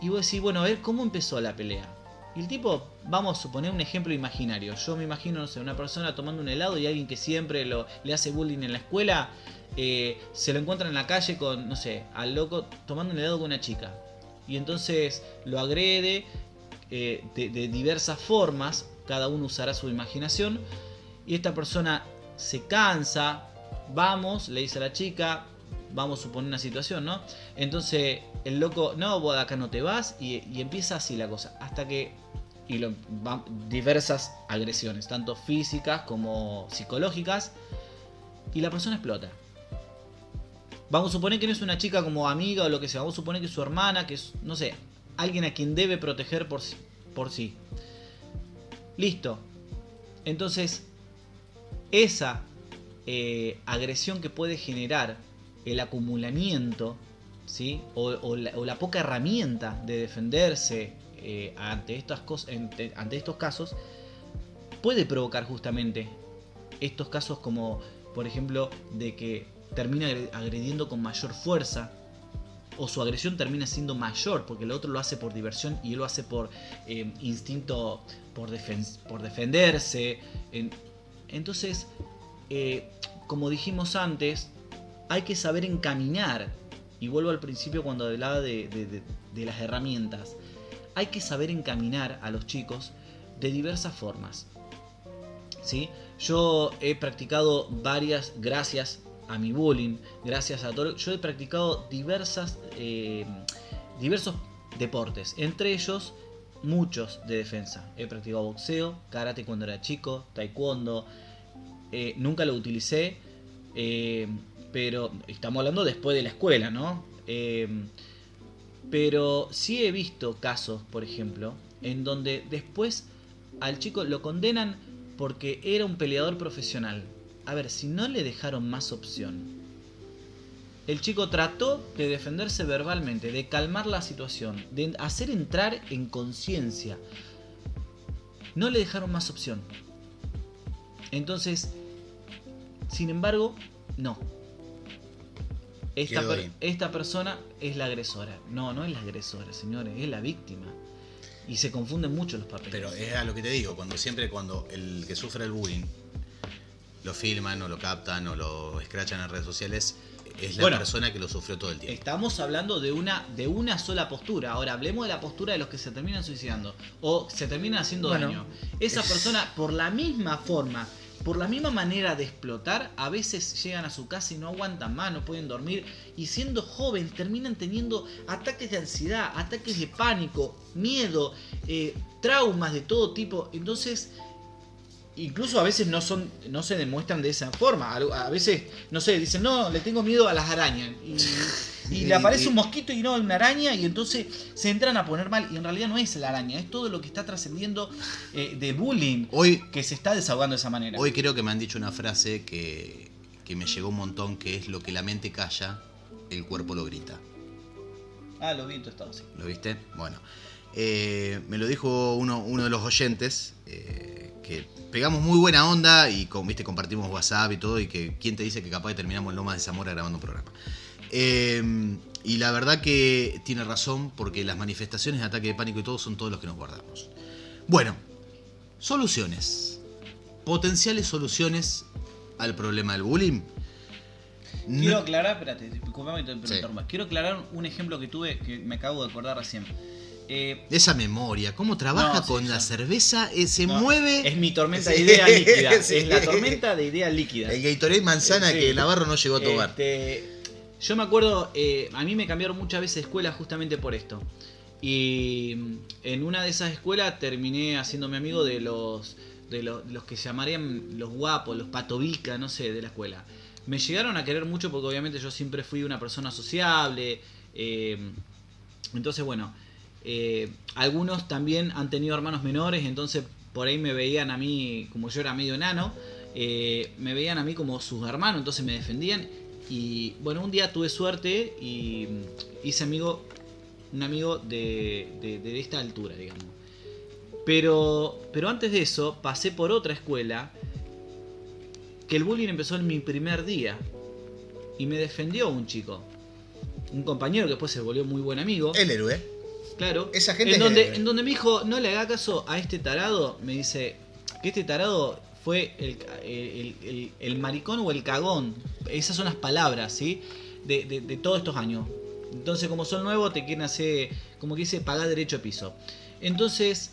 Y vos decís, bueno, a ver, ¿cómo empezó la pelea? Y el tipo, vamos a suponer un ejemplo imaginario. Yo me imagino, no sé, una persona tomando un helado y alguien que siempre lo, le hace bullying en la escuela, eh, se lo encuentra en la calle con, no sé, al loco tomando un helado con una chica. Y entonces lo agrede eh, de, de diversas formas cada uno usará su imaginación. Y esta persona se cansa, vamos, le dice a la chica, vamos a suponer una situación, ¿no? Entonces el loco, no, vos acá no te vas, y, y empieza así la cosa, hasta que y lo, va- diversas agresiones, tanto físicas como psicológicas, y la persona explota. Vamos a suponer que no es una chica como amiga o lo que sea, vamos a suponer que es su hermana, que es, no sé, alguien a quien debe proteger por, por sí. Listo. Entonces, esa eh, agresión que puede generar el acumulamiento, ¿sí? O, la, poca herramienta de defenderse eh, ante, estas cos- ante, estos casos, puede provocar justamente estos casos como, por ejemplo, de que termina agre- agrediendo con mayor fuerza, o su agresión termina siendo mayor, porque el otro lo hace por diversión y él lo hace por eh, instinto, por, defen- por defenderse. En- entonces, eh, como dijimos antes, hay que saber encaminar, y vuelvo al principio cuando hablaba de, las herramientas, hay que saber encaminar a los chicos de diversas formas. ¿sí? Yo he practicado varias, gracias a mi bullying, gracias a todo, yo he practicado diversas, eh, diversos deportes, entre ellos muchos de defensa. He practicado boxeo, karate cuando era chico, taekwondo, eh, nunca lo utilicé, eh, pero estamos hablando después de la escuela, ¿no? Eh, pero sí he visto casos, por ejemplo, en donde después al chico lo condenan porque era un peleador profesional. A ver, si no le dejaron más opción. El chico trató de defenderse verbalmente, de calmar la situación, de hacer entrar en conciencia. No le dejaron más opción. Entonces, sin embargo, no. Esta, per- esta persona es la agresora. No, no es la agresora, señores, es la víctima. Y se confunden mucho los papeles. Pero es a lo que te digo, cuando siempre cuando el que sufre el bullying lo filman o lo captan o lo escrachan en redes sociales, es la Bueno. persona que lo sufrió todo el tiempo. Estamos hablando de una, de una sola postura. Ahora hablemos de la postura de los que se terminan suicidando o se terminan haciendo Bueno, daño. Esa es- persona, por la misma forma, por la misma manera de explotar, a veces llegan a su casa y no aguantan más, no pueden dormir. Y siendo jóvenes terminan teniendo ataques de ansiedad, ataques de pánico, miedo, eh, traumas de todo tipo. Entonces, incluso a veces no son no se demuestran de esa forma a veces no sé dicen no le tengo miedo a las arañas <laughs> y le aparece un mosquito y no una araña y entonces se entran a poner mal y en realidad no es la araña es todo lo que está trascendiendo eh, de bullying Hoy, que se está desahogando de esa manera hoy creo que me han dicho una frase que, que me llegó un montón, que es lo que la mente calla, el cuerpo lo grita. ah lo vi en tu estado sí ¿Lo viste? Bueno. Eh, me lo dijo uno, uno de los oyentes, eh, que pegamos muy buena onda y con, ¿viste? compartimos WhatsApp y todo, y que quién te dice que capaz terminamos en Lomas de Zamora grabando un programa. Eh, y la verdad que tiene razón, porque las manifestaciones de ataque de pánico y todo son todos los que nos guardamos. Bueno, soluciones. Potenciales soluciones al problema del bullying. No- Quiero aclarar, espérate, disculpame que te Sí. Quiero aclarar un ejemplo que tuve que me acabo de acordar recién. Eh, Esa memoria, cómo trabaja No, sí, con la cerveza, eh, se no, mueve. Es mi tormenta de líquidas. sí. <laughs> Es la tormenta de ideas líquidas. El Gatorade manzana Sí. que Navarro no llegó a tomar. Este, yo me acuerdo, eh, a mí me cambiaron muchas veces de escuela justamente por esto. Y mm, en una de esas escuelas terminé haciéndome amigo de los, de los, los que llamarían los guapos, los patovica, no sé, de la escuela. Me llegaron a querer mucho porque obviamente yo siempre fui una persona sociable. eh, entonces, bueno, eh, algunos también han tenido hermanos menores, entonces por ahí me veían a mí, como yo era medio enano, me veían a mí como sus hermanos, entonces me defendían. Y bueno, un día tuve suerte y hice amigo, un amigo de, de- de esta altura, digamos. Pero, pero antes de eso, pasé por otra escuela que el bullying empezó en mi primer día. Y me defendió un chico. Un compañero que después se volvió muy buen amigo. El héroe. Claro. Esa gente en es donde, en donde me dijo, no le haga caso a este tarado, me dice que este tarado fue el, el- el- el maricón o el cagón. Esas son las palabras, ¿sí? De, de- de todos estos años. Entonces, como son nuevos, te quieren hacer, como que dice, pagar derecho de piso. Entonces,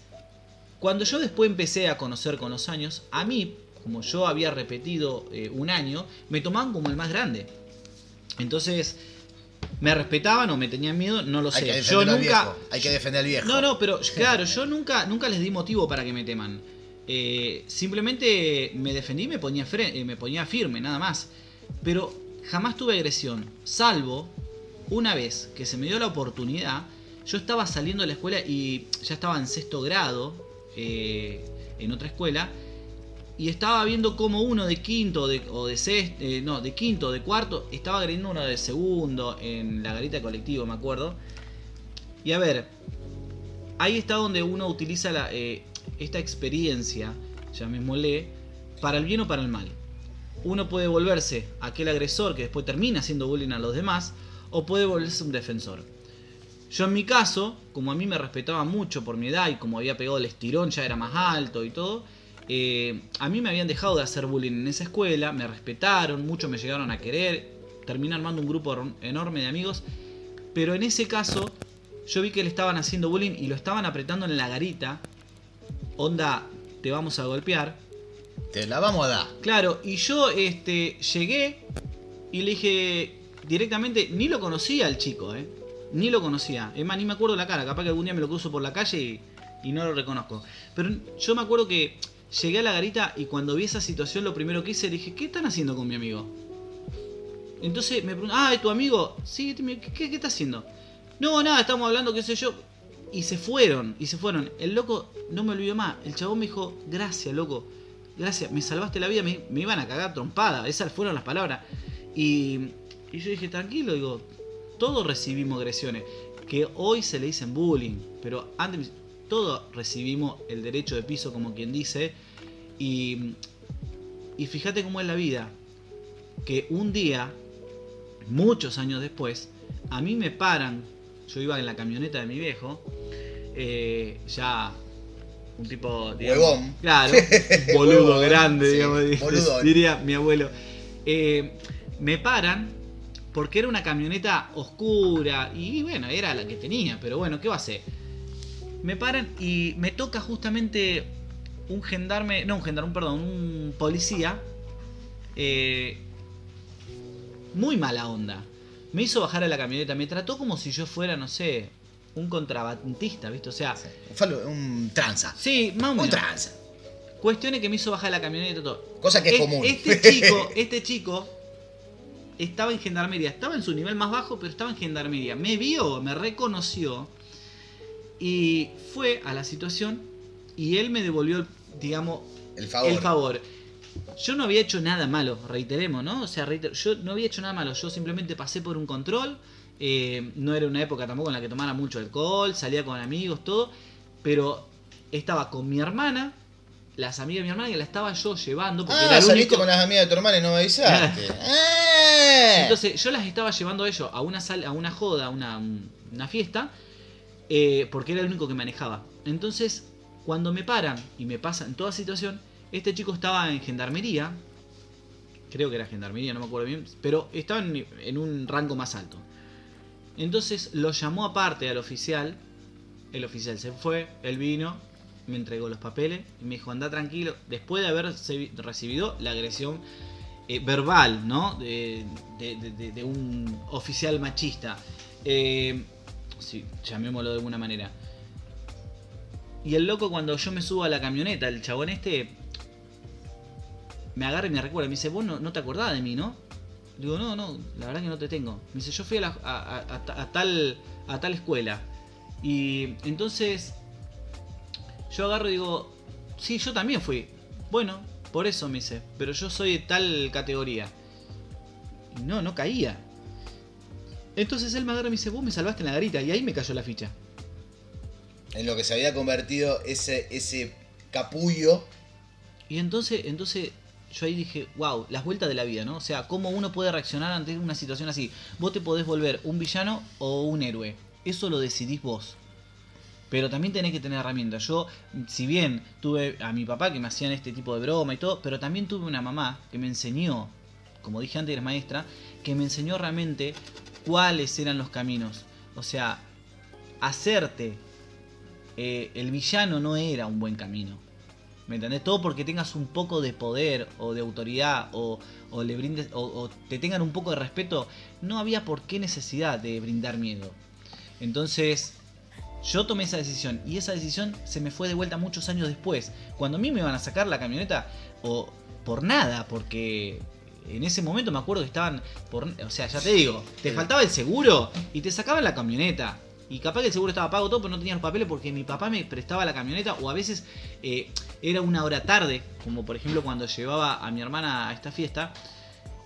Cuando yo después empecé a conocer con los años, a mí, como yo había repetido eh, un año, me tomaban como el más grande. Entonces, me respetaban o me tenían miedo, no lo Hay que sé. Yo defender al nunca. viejo. Hay que defender al viejo. No, no, pero <laughs> claro, yo nunca, nunca les di motivo para que me teman. Eh, simplemente me defendí y me ponía, eh, me ponía firme, nada más. Pero jamás tuve agresión, salvo una vez que se me dio la oportunidad. Yo estaba saliendo de la escuela y ya estaba en sexto grado eh, en otra escuela y estaba viendo como uno de quinto o de sexto, no, de quinto de cuarto estaba agrediendo uno de segundo en la garita colectivo, me acuerdo. Y a ver, ahí está donde uno utiliza eh, esta experiencia, llamémosle, para el bien o para el mal. Uno puede volverse aquel agresor que después termina haciendo bullying a los demás, o puede volverse un defensor. Yo en mi caso, como a mí me respetaba mucho por mi edad y como había pegado el estirón, ya era más alto y todo, eh, a mí me habían dejado de hacer bullying en esa escuela, me respetaron, muchos me llegaron a querer, terminé armando un grupo enorme de amigos, pero en ese caso yo vi que le estaban haciendo bullying y lo estaban apretando en la garita, onda, te vamos a golpear, Te la vamos a dar. Claro, y yo este, llegué y le dije directamente, ni lo conocía al chico, ¿eh? Ni lo conocía. Es más, ni me acuerdo la cara. Capaz que algún día me lo cruzo por la calle y, y no lo reconozco. Pero yo me acuerdo que llegué a la garita y cuando vi esa situación, lo primero que hice, le dije, ¿qué están haciendo con mi amigo? Entonces me preguntó, ah, ¿es tu amigo? Sí, ¿qué, qué, qué está haciendo? No, nada, estamos hablando, qué sé yo. Y se fueron, y se fueron. El loco no me olvidó más. El chabón me dijo, gracias, loco. Gracias, me salvaste la vida. Me, iban a cagar trompada. Esas fueron las palabras. Y, yo dije, tranquilo, digo, todos recibimos agresiones. Que hoy se le dicen bullying. Pero antes, todos recibimos el derecho de piso, como quien dice. Y, y fíjate cómo es la vida. Que un día, muchos años después, a mí me paran. Yo iba en la camioneta de mi viejo. eh, ya un tipo. Huevón. Claro, <laughs> boludo Huevón, grande, sí, digamos, boludón. <laughs> diría mi abuelo. Eh, me paran porque era una camioneta oscura y bueno, era la que tenía, pero bueno, ¿qué va a hacer? Me paran y me toca justamente un gendarme, no un gendarme, perdón, un policía eh, muy mala onda. Me hizo bajar a la camioneta, me trató como si yo fuera, no sé, un contrabandista, ¿viste? O sea, Un, un tranza. sí, más o Un menos. tranza. Cuestiones que me hizo bajar la camioneta y todo. Cosa que es Es- común. Este <laughs> chico, este chico estaba en gendarmería, estaba en su nivel más bajo, pero estaba en gendarmería. Me vio, me reconoció y fue a la situación y él me devolvió, digamos, El favor. el favor. Yo no había hecho nada malo, reiteremos, ¿no? O sea, reiter- yo no había hecho nada malo, yo simplemente pasé por un control, eh, no era una época tampoco en la que tomara mucho alcohol, salía con amigos, todo, pero estaba con mi hermana, las amigas de mi hermana, que la estaba yo llevando, porque Ah, era saliste único... con las amigas de tu hermana y no me avisaste. Ah. <laughs> Entonces yo las estaba llevando a ellos a una sal, a una joda, a una, una fiesta, eh, porque era el único que manejaba. Entonces, cuando me paran y me pasan toda situación, este chico estaba en gendarmería, creo que era gendarmería, no me acuerdo bien, pero estaba en, en un rango más alto. Entonces lo llamó aparte al oficial, el oficial se fue, él vino, me entregó los papeles y me dijo, anda tranquilo, después de haber recibido la agresión eh, verbal, ¿no? De- de un oficial machista. Eh, sí, llamémoslo de alguna manera. Y el loco cuando yo me subo a la camioneta, el chabón este, me agarra y me recuerda, me dice, vos no, no te acordás de mí, ¿no? Digo, no, no, la verdad que no te tengo. Me dice, yo fui a, la- a- a- a ta- a tal, a tal escuela. Y entonces yo agarro y digo, sí, yo también fui. Bueno, por eso me dice, pero yo soy de tal categoría. Y no, no caía. Entonces él me agarra y me dice, vos me salvaste en la garita. Y ahí me cayó la ficha. En lo que se había convertido ese, ese capullo. Y entonces, entonces yo ahí dije, wow, las vueltas de la vida, ¿no? O sea, cómo uno puede reaccionar ante una situación así. Vos te podés volver un villano o un héroe. Eso lo decidís vos. Pero también tenés que tener herramientas. Yo, si bien tuve a mi papá que me hacían este tipo de broma y todo, pero también tuve una mamá que me enseñó, como dije antes, maestra, que me enseñó realmente cuáles eran los caminos. O sea, hacerte eh, el villano no era un buen camino. ¿Me entendés? Todo porque tengas un poco de poder o de autoridad o, o le brindes o, o te tengan un poco de respeto, no había por qué necesidad de brindar miedo. Entonces, yo tomé esa decisión y esa decisión se me fue de vuelta muchos años después. Cuando a mí me iban a sacar la camioneta, o por nada, porque en ese momento me acuerdo que estaban, por, o sea, ya te digo, te faltaba el seguro y te sacaban la camioneta. Y capaz que el seguro estaba pago todo, pero no tenía los papeles porque mi papá me prestaba la camioneta o a veces eh, era una hora tarde, como por ejemplo cuando llevaba a mi hermana a esta fiesta.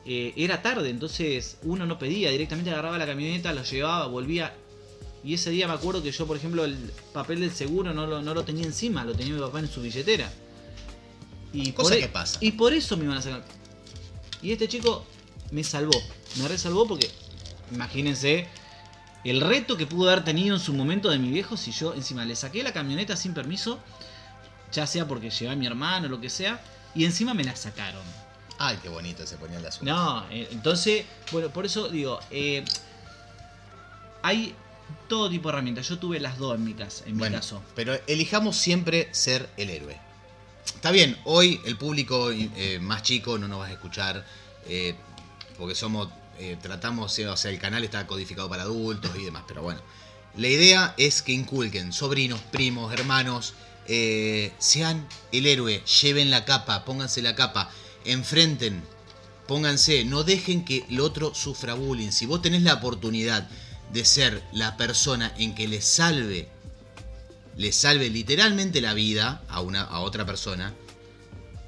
eh, era tarde, entonces uno no pedía, directamente agarraba la camioneta, lo llevaba, volvía. Y ese día me acuerdo que yo, por ejemplo, el papel del seguro no lo, no lo tenía encima, lo tenía mi papá en su billetera. Y Cosa por e- que pasa. Y por eso me iban a sacar. Y este chico me salvó, me resalvó porque, imagínense, el reto que pudo haber tenido en su momento de mi viejo si yo encima le saqué la camioneta sin permiso, ya sea porque llevé a mi hermano o lo que sea, y encima me la sacaron. Ay, qué bonito se ponían las uñas. No, eh, entonces, bueno, por eso digo, eh, hay todo tipo de herramientas. Yo tuve las dos en mi, casa, en mi caso. pero elijamos siempre ser el héroe. Está bien, hoy el público eh, más chico no nos va a escuchar porque somos, tratamos, o sea, el canal está codificado para adultos y demás, pero bueno. La idea es que inculquen sobrinos, primos, hermanos, eh, sean el héroe, lleven la capa, pónganse la capa, enfrenten, pónganse, no dejen que el otro sufra bullying. Si vos tenés la oportunidad de ser la persona en que le salve le salve literalmente la vida a, una, a otra persona,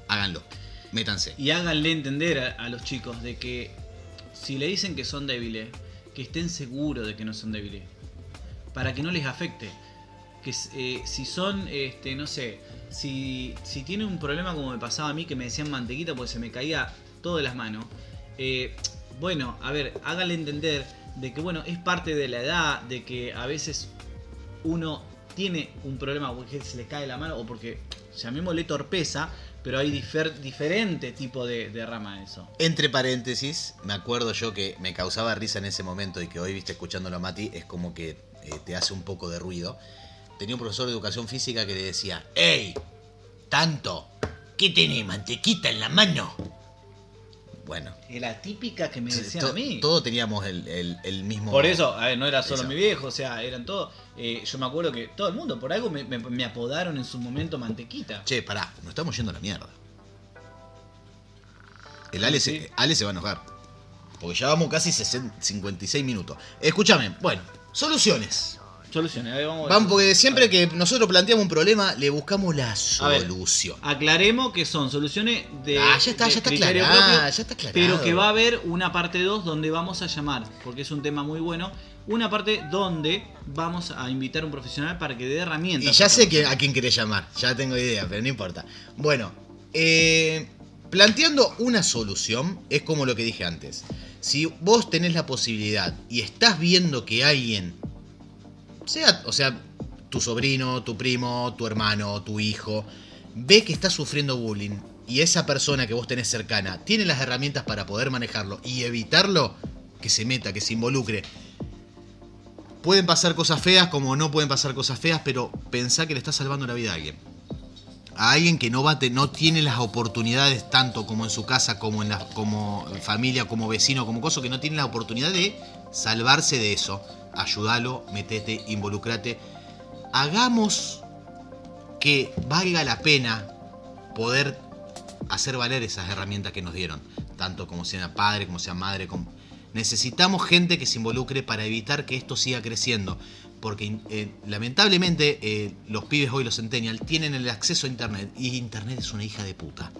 háganlo. Métanse. Y háganle entender a, a los chicos de que si le dicen que son débiles, que estén seguros de que no son débiles. Para que no les afecte. Que eh, si son, este, no sé, si, si tienen un problema como me pasaba a mí, que me decían mantequita porque se me caía todo de las manos. eh, bueno, a ver, háganle entender de que, bueno, es parte de la edad, de que a veces uno tiene un problema porque se le cae la mano o porque, llamémosle torpeza, pero hay difer- diferente tipo de, de rama en eso. Entre paréntesis, me acuerdo yo que me causaba risa en ese momento y que hoy, viste, escuchándolo a Mati, es como que eh, te hace un poco de ruido. Tenía un profesor de educación física que le decía, ¡Ey! ¿Tanto? ¿Qué tenés, mantequita en la mano? Bueno, Es la típica que me decían to- a mí. todos teníamos el, el- el mismo... Por eso, a ver, no era solo Eso. mi viejo, o sea, eran todos. eh, yo me acuerdo que todo el mundo, por algo me, me- me apodaron en su momento mantequita. Che, pará, nos estamos yendo a la mierda. El Ale, Sí. se, Ale se va a enojar. Porque ya vamos casi 60 56 minutos. Escúchame, bueno, soluciones. Soluciones, a ver, vamos a ver. Vamos, porque siempre que nosotros planteamos un problema, le buscamos la A ver. solución. Aclaremos que son soluciones de. Ah, ya está, de ya está criterio aclarado, propio, ya está aclarado. Pero que va a haber una parte 2 donde vamos a llamar, porque es un tema muy bueno. Una parte donde vamos a invitar a un profesional para que dé herramientas. Y ya sé que, a quién querés llamar, ya tengo idea, pero no importa. Bueno, eh, planteando una solución es como lo que dije antes. Si vos tenés la posibilidad y estás viendo que alguien, sea, o sea, tu sobrino, tu primo, tu hermano, tu hijo, ve que está sufriendo bullying y esa persona que vos tenés cercana tiene las herramientas para poder manejarlo y evitarlo, que se meta, que se involucre. Pueden pasar cosas feas como no pueden pasar cosas feas, pero pensá que le estás salvando la vida a alguien. A alguien que no, va a te- no tiene las oportunidades tanto como en su casa, como en la como familia, como vecino, como cosa, que no tiene la oportunidad de salvarse de eso. Ayúdalo, metete, involucrate. Hagamos que valga la pena poder hacer valer esas herramientas que nos dieron, tanto como sea padre, como sea madre. como- Necesitamos gente que se involucre para evitar que esto siga creciendo, porque eh, lamentablemente eh, los pibes hoy, los centennial, tienen el acceso a Internet y Internet es una hija de puta.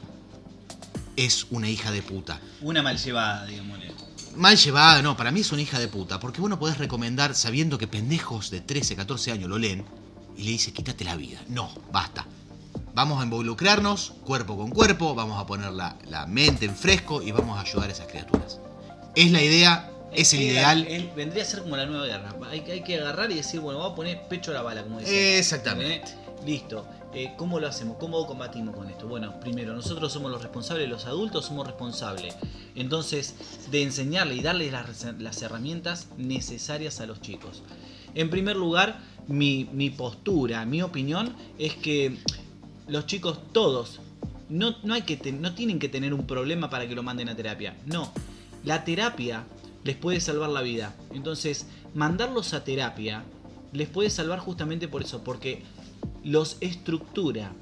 Es una hija de puta. Una mal llevada, digámosle. Mal llevada, no, para mí es una hija de puta, porque vos no podés recomendar sabiendo que pendejos de 13, 14 años lo leen y le dice quítate la vida. No, basta. Vamos a involucrarnos cuerpo con cuerpo, vamos a poner la, la mente en fresco y vamos a ayudar a esas criaturas. Es la idea, es el ideal. vendría a ser como la nueva guerra. Hay, hay que agarrar y decir, bueno, vamos a poner pecho a la bala, como dice. Exactamente. Listo. Eh, ¿Cómo lo hacemos? ¿Cómo combatimos con esto? Bueno, primero, nosotros somos los responsables, los adultos somos responsables. Entonces, de enseñarle y darles las, herramientas necesarias a los chicos. En primer lugar, mi, postura, mi opinión es que los chicos todos no, no tienen que tener un problema para que lo manden a terapia. No, la terapia les puede salvar la vida. Entonces, mandarlos a terapia les puede salvar justamente por eso, porque los estructura,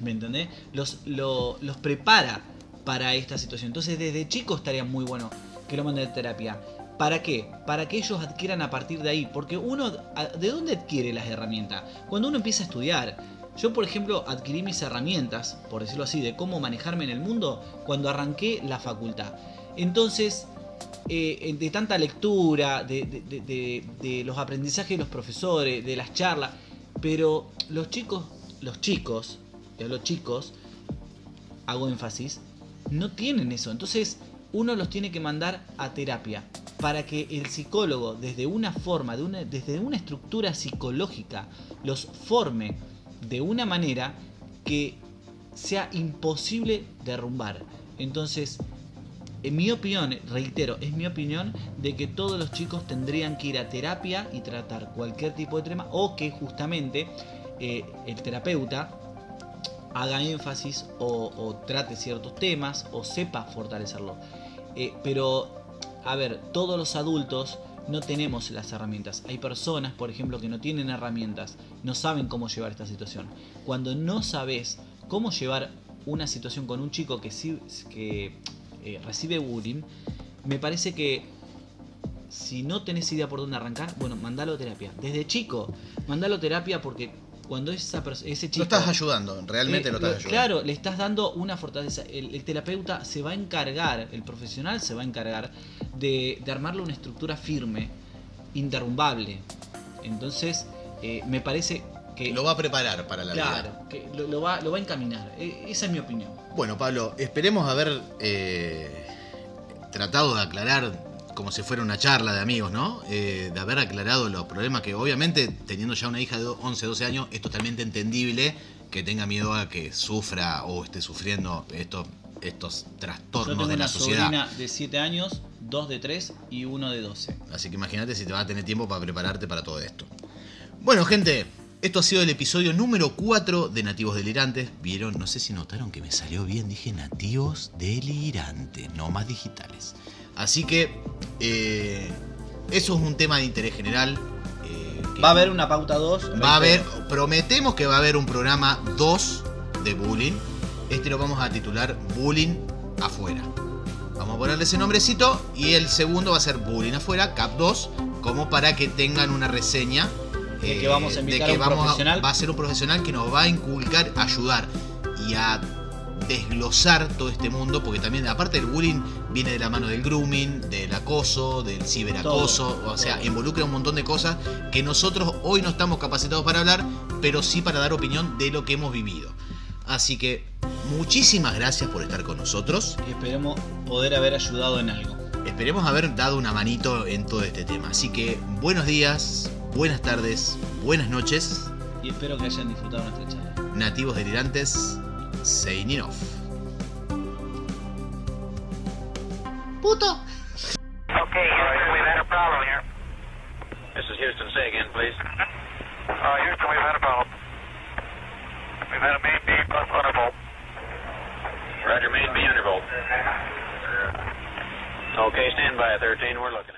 ¿me entendés? Los, lo- los prepara para esta situación. Entonces, desde chicos estaría muy bueno que lo manden a terapia. ¿Para qué? Para que ellos adquieran a partir de ahí. Porque uno, ¿a- ¿de dónde adquiere las herramientas? Cuando uno empieza a estudiar. Yo, por ejemplo, adquirí mis herramientas, por decirlo así, de cómo manejarme en el mundo cuando arranqué la facultad. Entonces, eh, de tanta lectura, de- de- de los aprendizajes de los profesores, de las charlas, pero los chicos, los chicos, hablo chicos, hago énfasis, no tienen eso. Entonces, uno los tiene que mandar a terapia para que el psicólogo, desde una forma, de una, desde una estructura psicológica, los forme de una manera que sea imposible derrumbar. Entonces, en mi opinión, reitero, es mi opinión de que todos los chicos tendrían que ir a terapia y tratar cualquier tipo de tema o que justamente eh, el terapeuta haga énfasis o, trate ciertos temas o sepa fortalecerlo. Eh, pero, a ver, todos los adultos no tenemos las herramientas. Hay personas, por ejemplo, que no tienen herramientas, no saben cómo llevar esta situación. Cuando no sabes cómo llevar una situación con un chico que, sí- que eh, recibe bullying, me parece que si no tenés idea por dónde arrancar, bueno, mandalo a terapia. Desde chico, mandalo a terapia porque cuando esa ese chico... Lo estás ayudando, realmente Eh, lo estás ayudando. Claro, le estás dando una fortaleza. El, el terapeuta se va a encargar, el profesional se va a encargar de, de armarle una estructura firme, interrumbable. Entonces, eh, me parece que... Lo va a preparar para la vida. claro, que lo, lo va, lo va a encaminar. Eh, esa es mi opinión. Bueno, Pablo, esperemos haber eh, tratado de aclarar como si fuera una charla de amigos, ¿no? Eh, de haber aclarado los problemas que obviamente teniendo ya una hija de 11, 12 años es totalmente entendible que tenga miedo a que sufra o esté sufriendo estos, estos Yo trastornos tengo de la una sociedad. sobrina de 7 años, 2 de 3 y uno de 12. Así que imagínate si te va a tener tiempo para prepararte para todo esto. Bueno, gente, esto ha sido el episodio número 4 de Nativos Delirantes. Vieron, no sé si notaron que me salió bien, dije Nativos Delirantes, no más digitales. Así que eh, eso es un tema de interés general. eh, Va a haber una pauta 2. Va a haber, prometemos que va a haber un programa 2 de bullying. Este lo vamos a titular Bullying afuera. Vamos a ponerle ese nombrecito y el segundo va a ser Bullying afuera, Cap 2, como para que tengan una reseña. Eh, De que vamos a invitar de que a un vamos profesional. va a ser un profesional que nos va a inculcar, ayudar y a desglosar todo este mundo, porque también aparte del bullying viene de la mano del grooming, del acoso, del ciberacoso, Todo, o sea, todo. involucra un montón de cosas que nosotros hoy no estamos capacitados para hablar, pero sí para dar opinión de lo que hemos vivido. Así que muchísimas gracias por estar con nosotros. Y esperemos poder haber ayudado en algo. Esperemos haber dado una manito en todo este tema. Así que buenos días, buenas tardes, buenas noches, Y espero que hayan disfrutado nuestra charla. nativos delirantes, signing off. ¡Puto! Okay, Houston, we've had a problem here. This is Houston. Say again, please. Uh, Houston, we've had a problem. We've had a main beam plus undervolt. Roger, main B undervolt. Okay, stand by, 13. We're looking.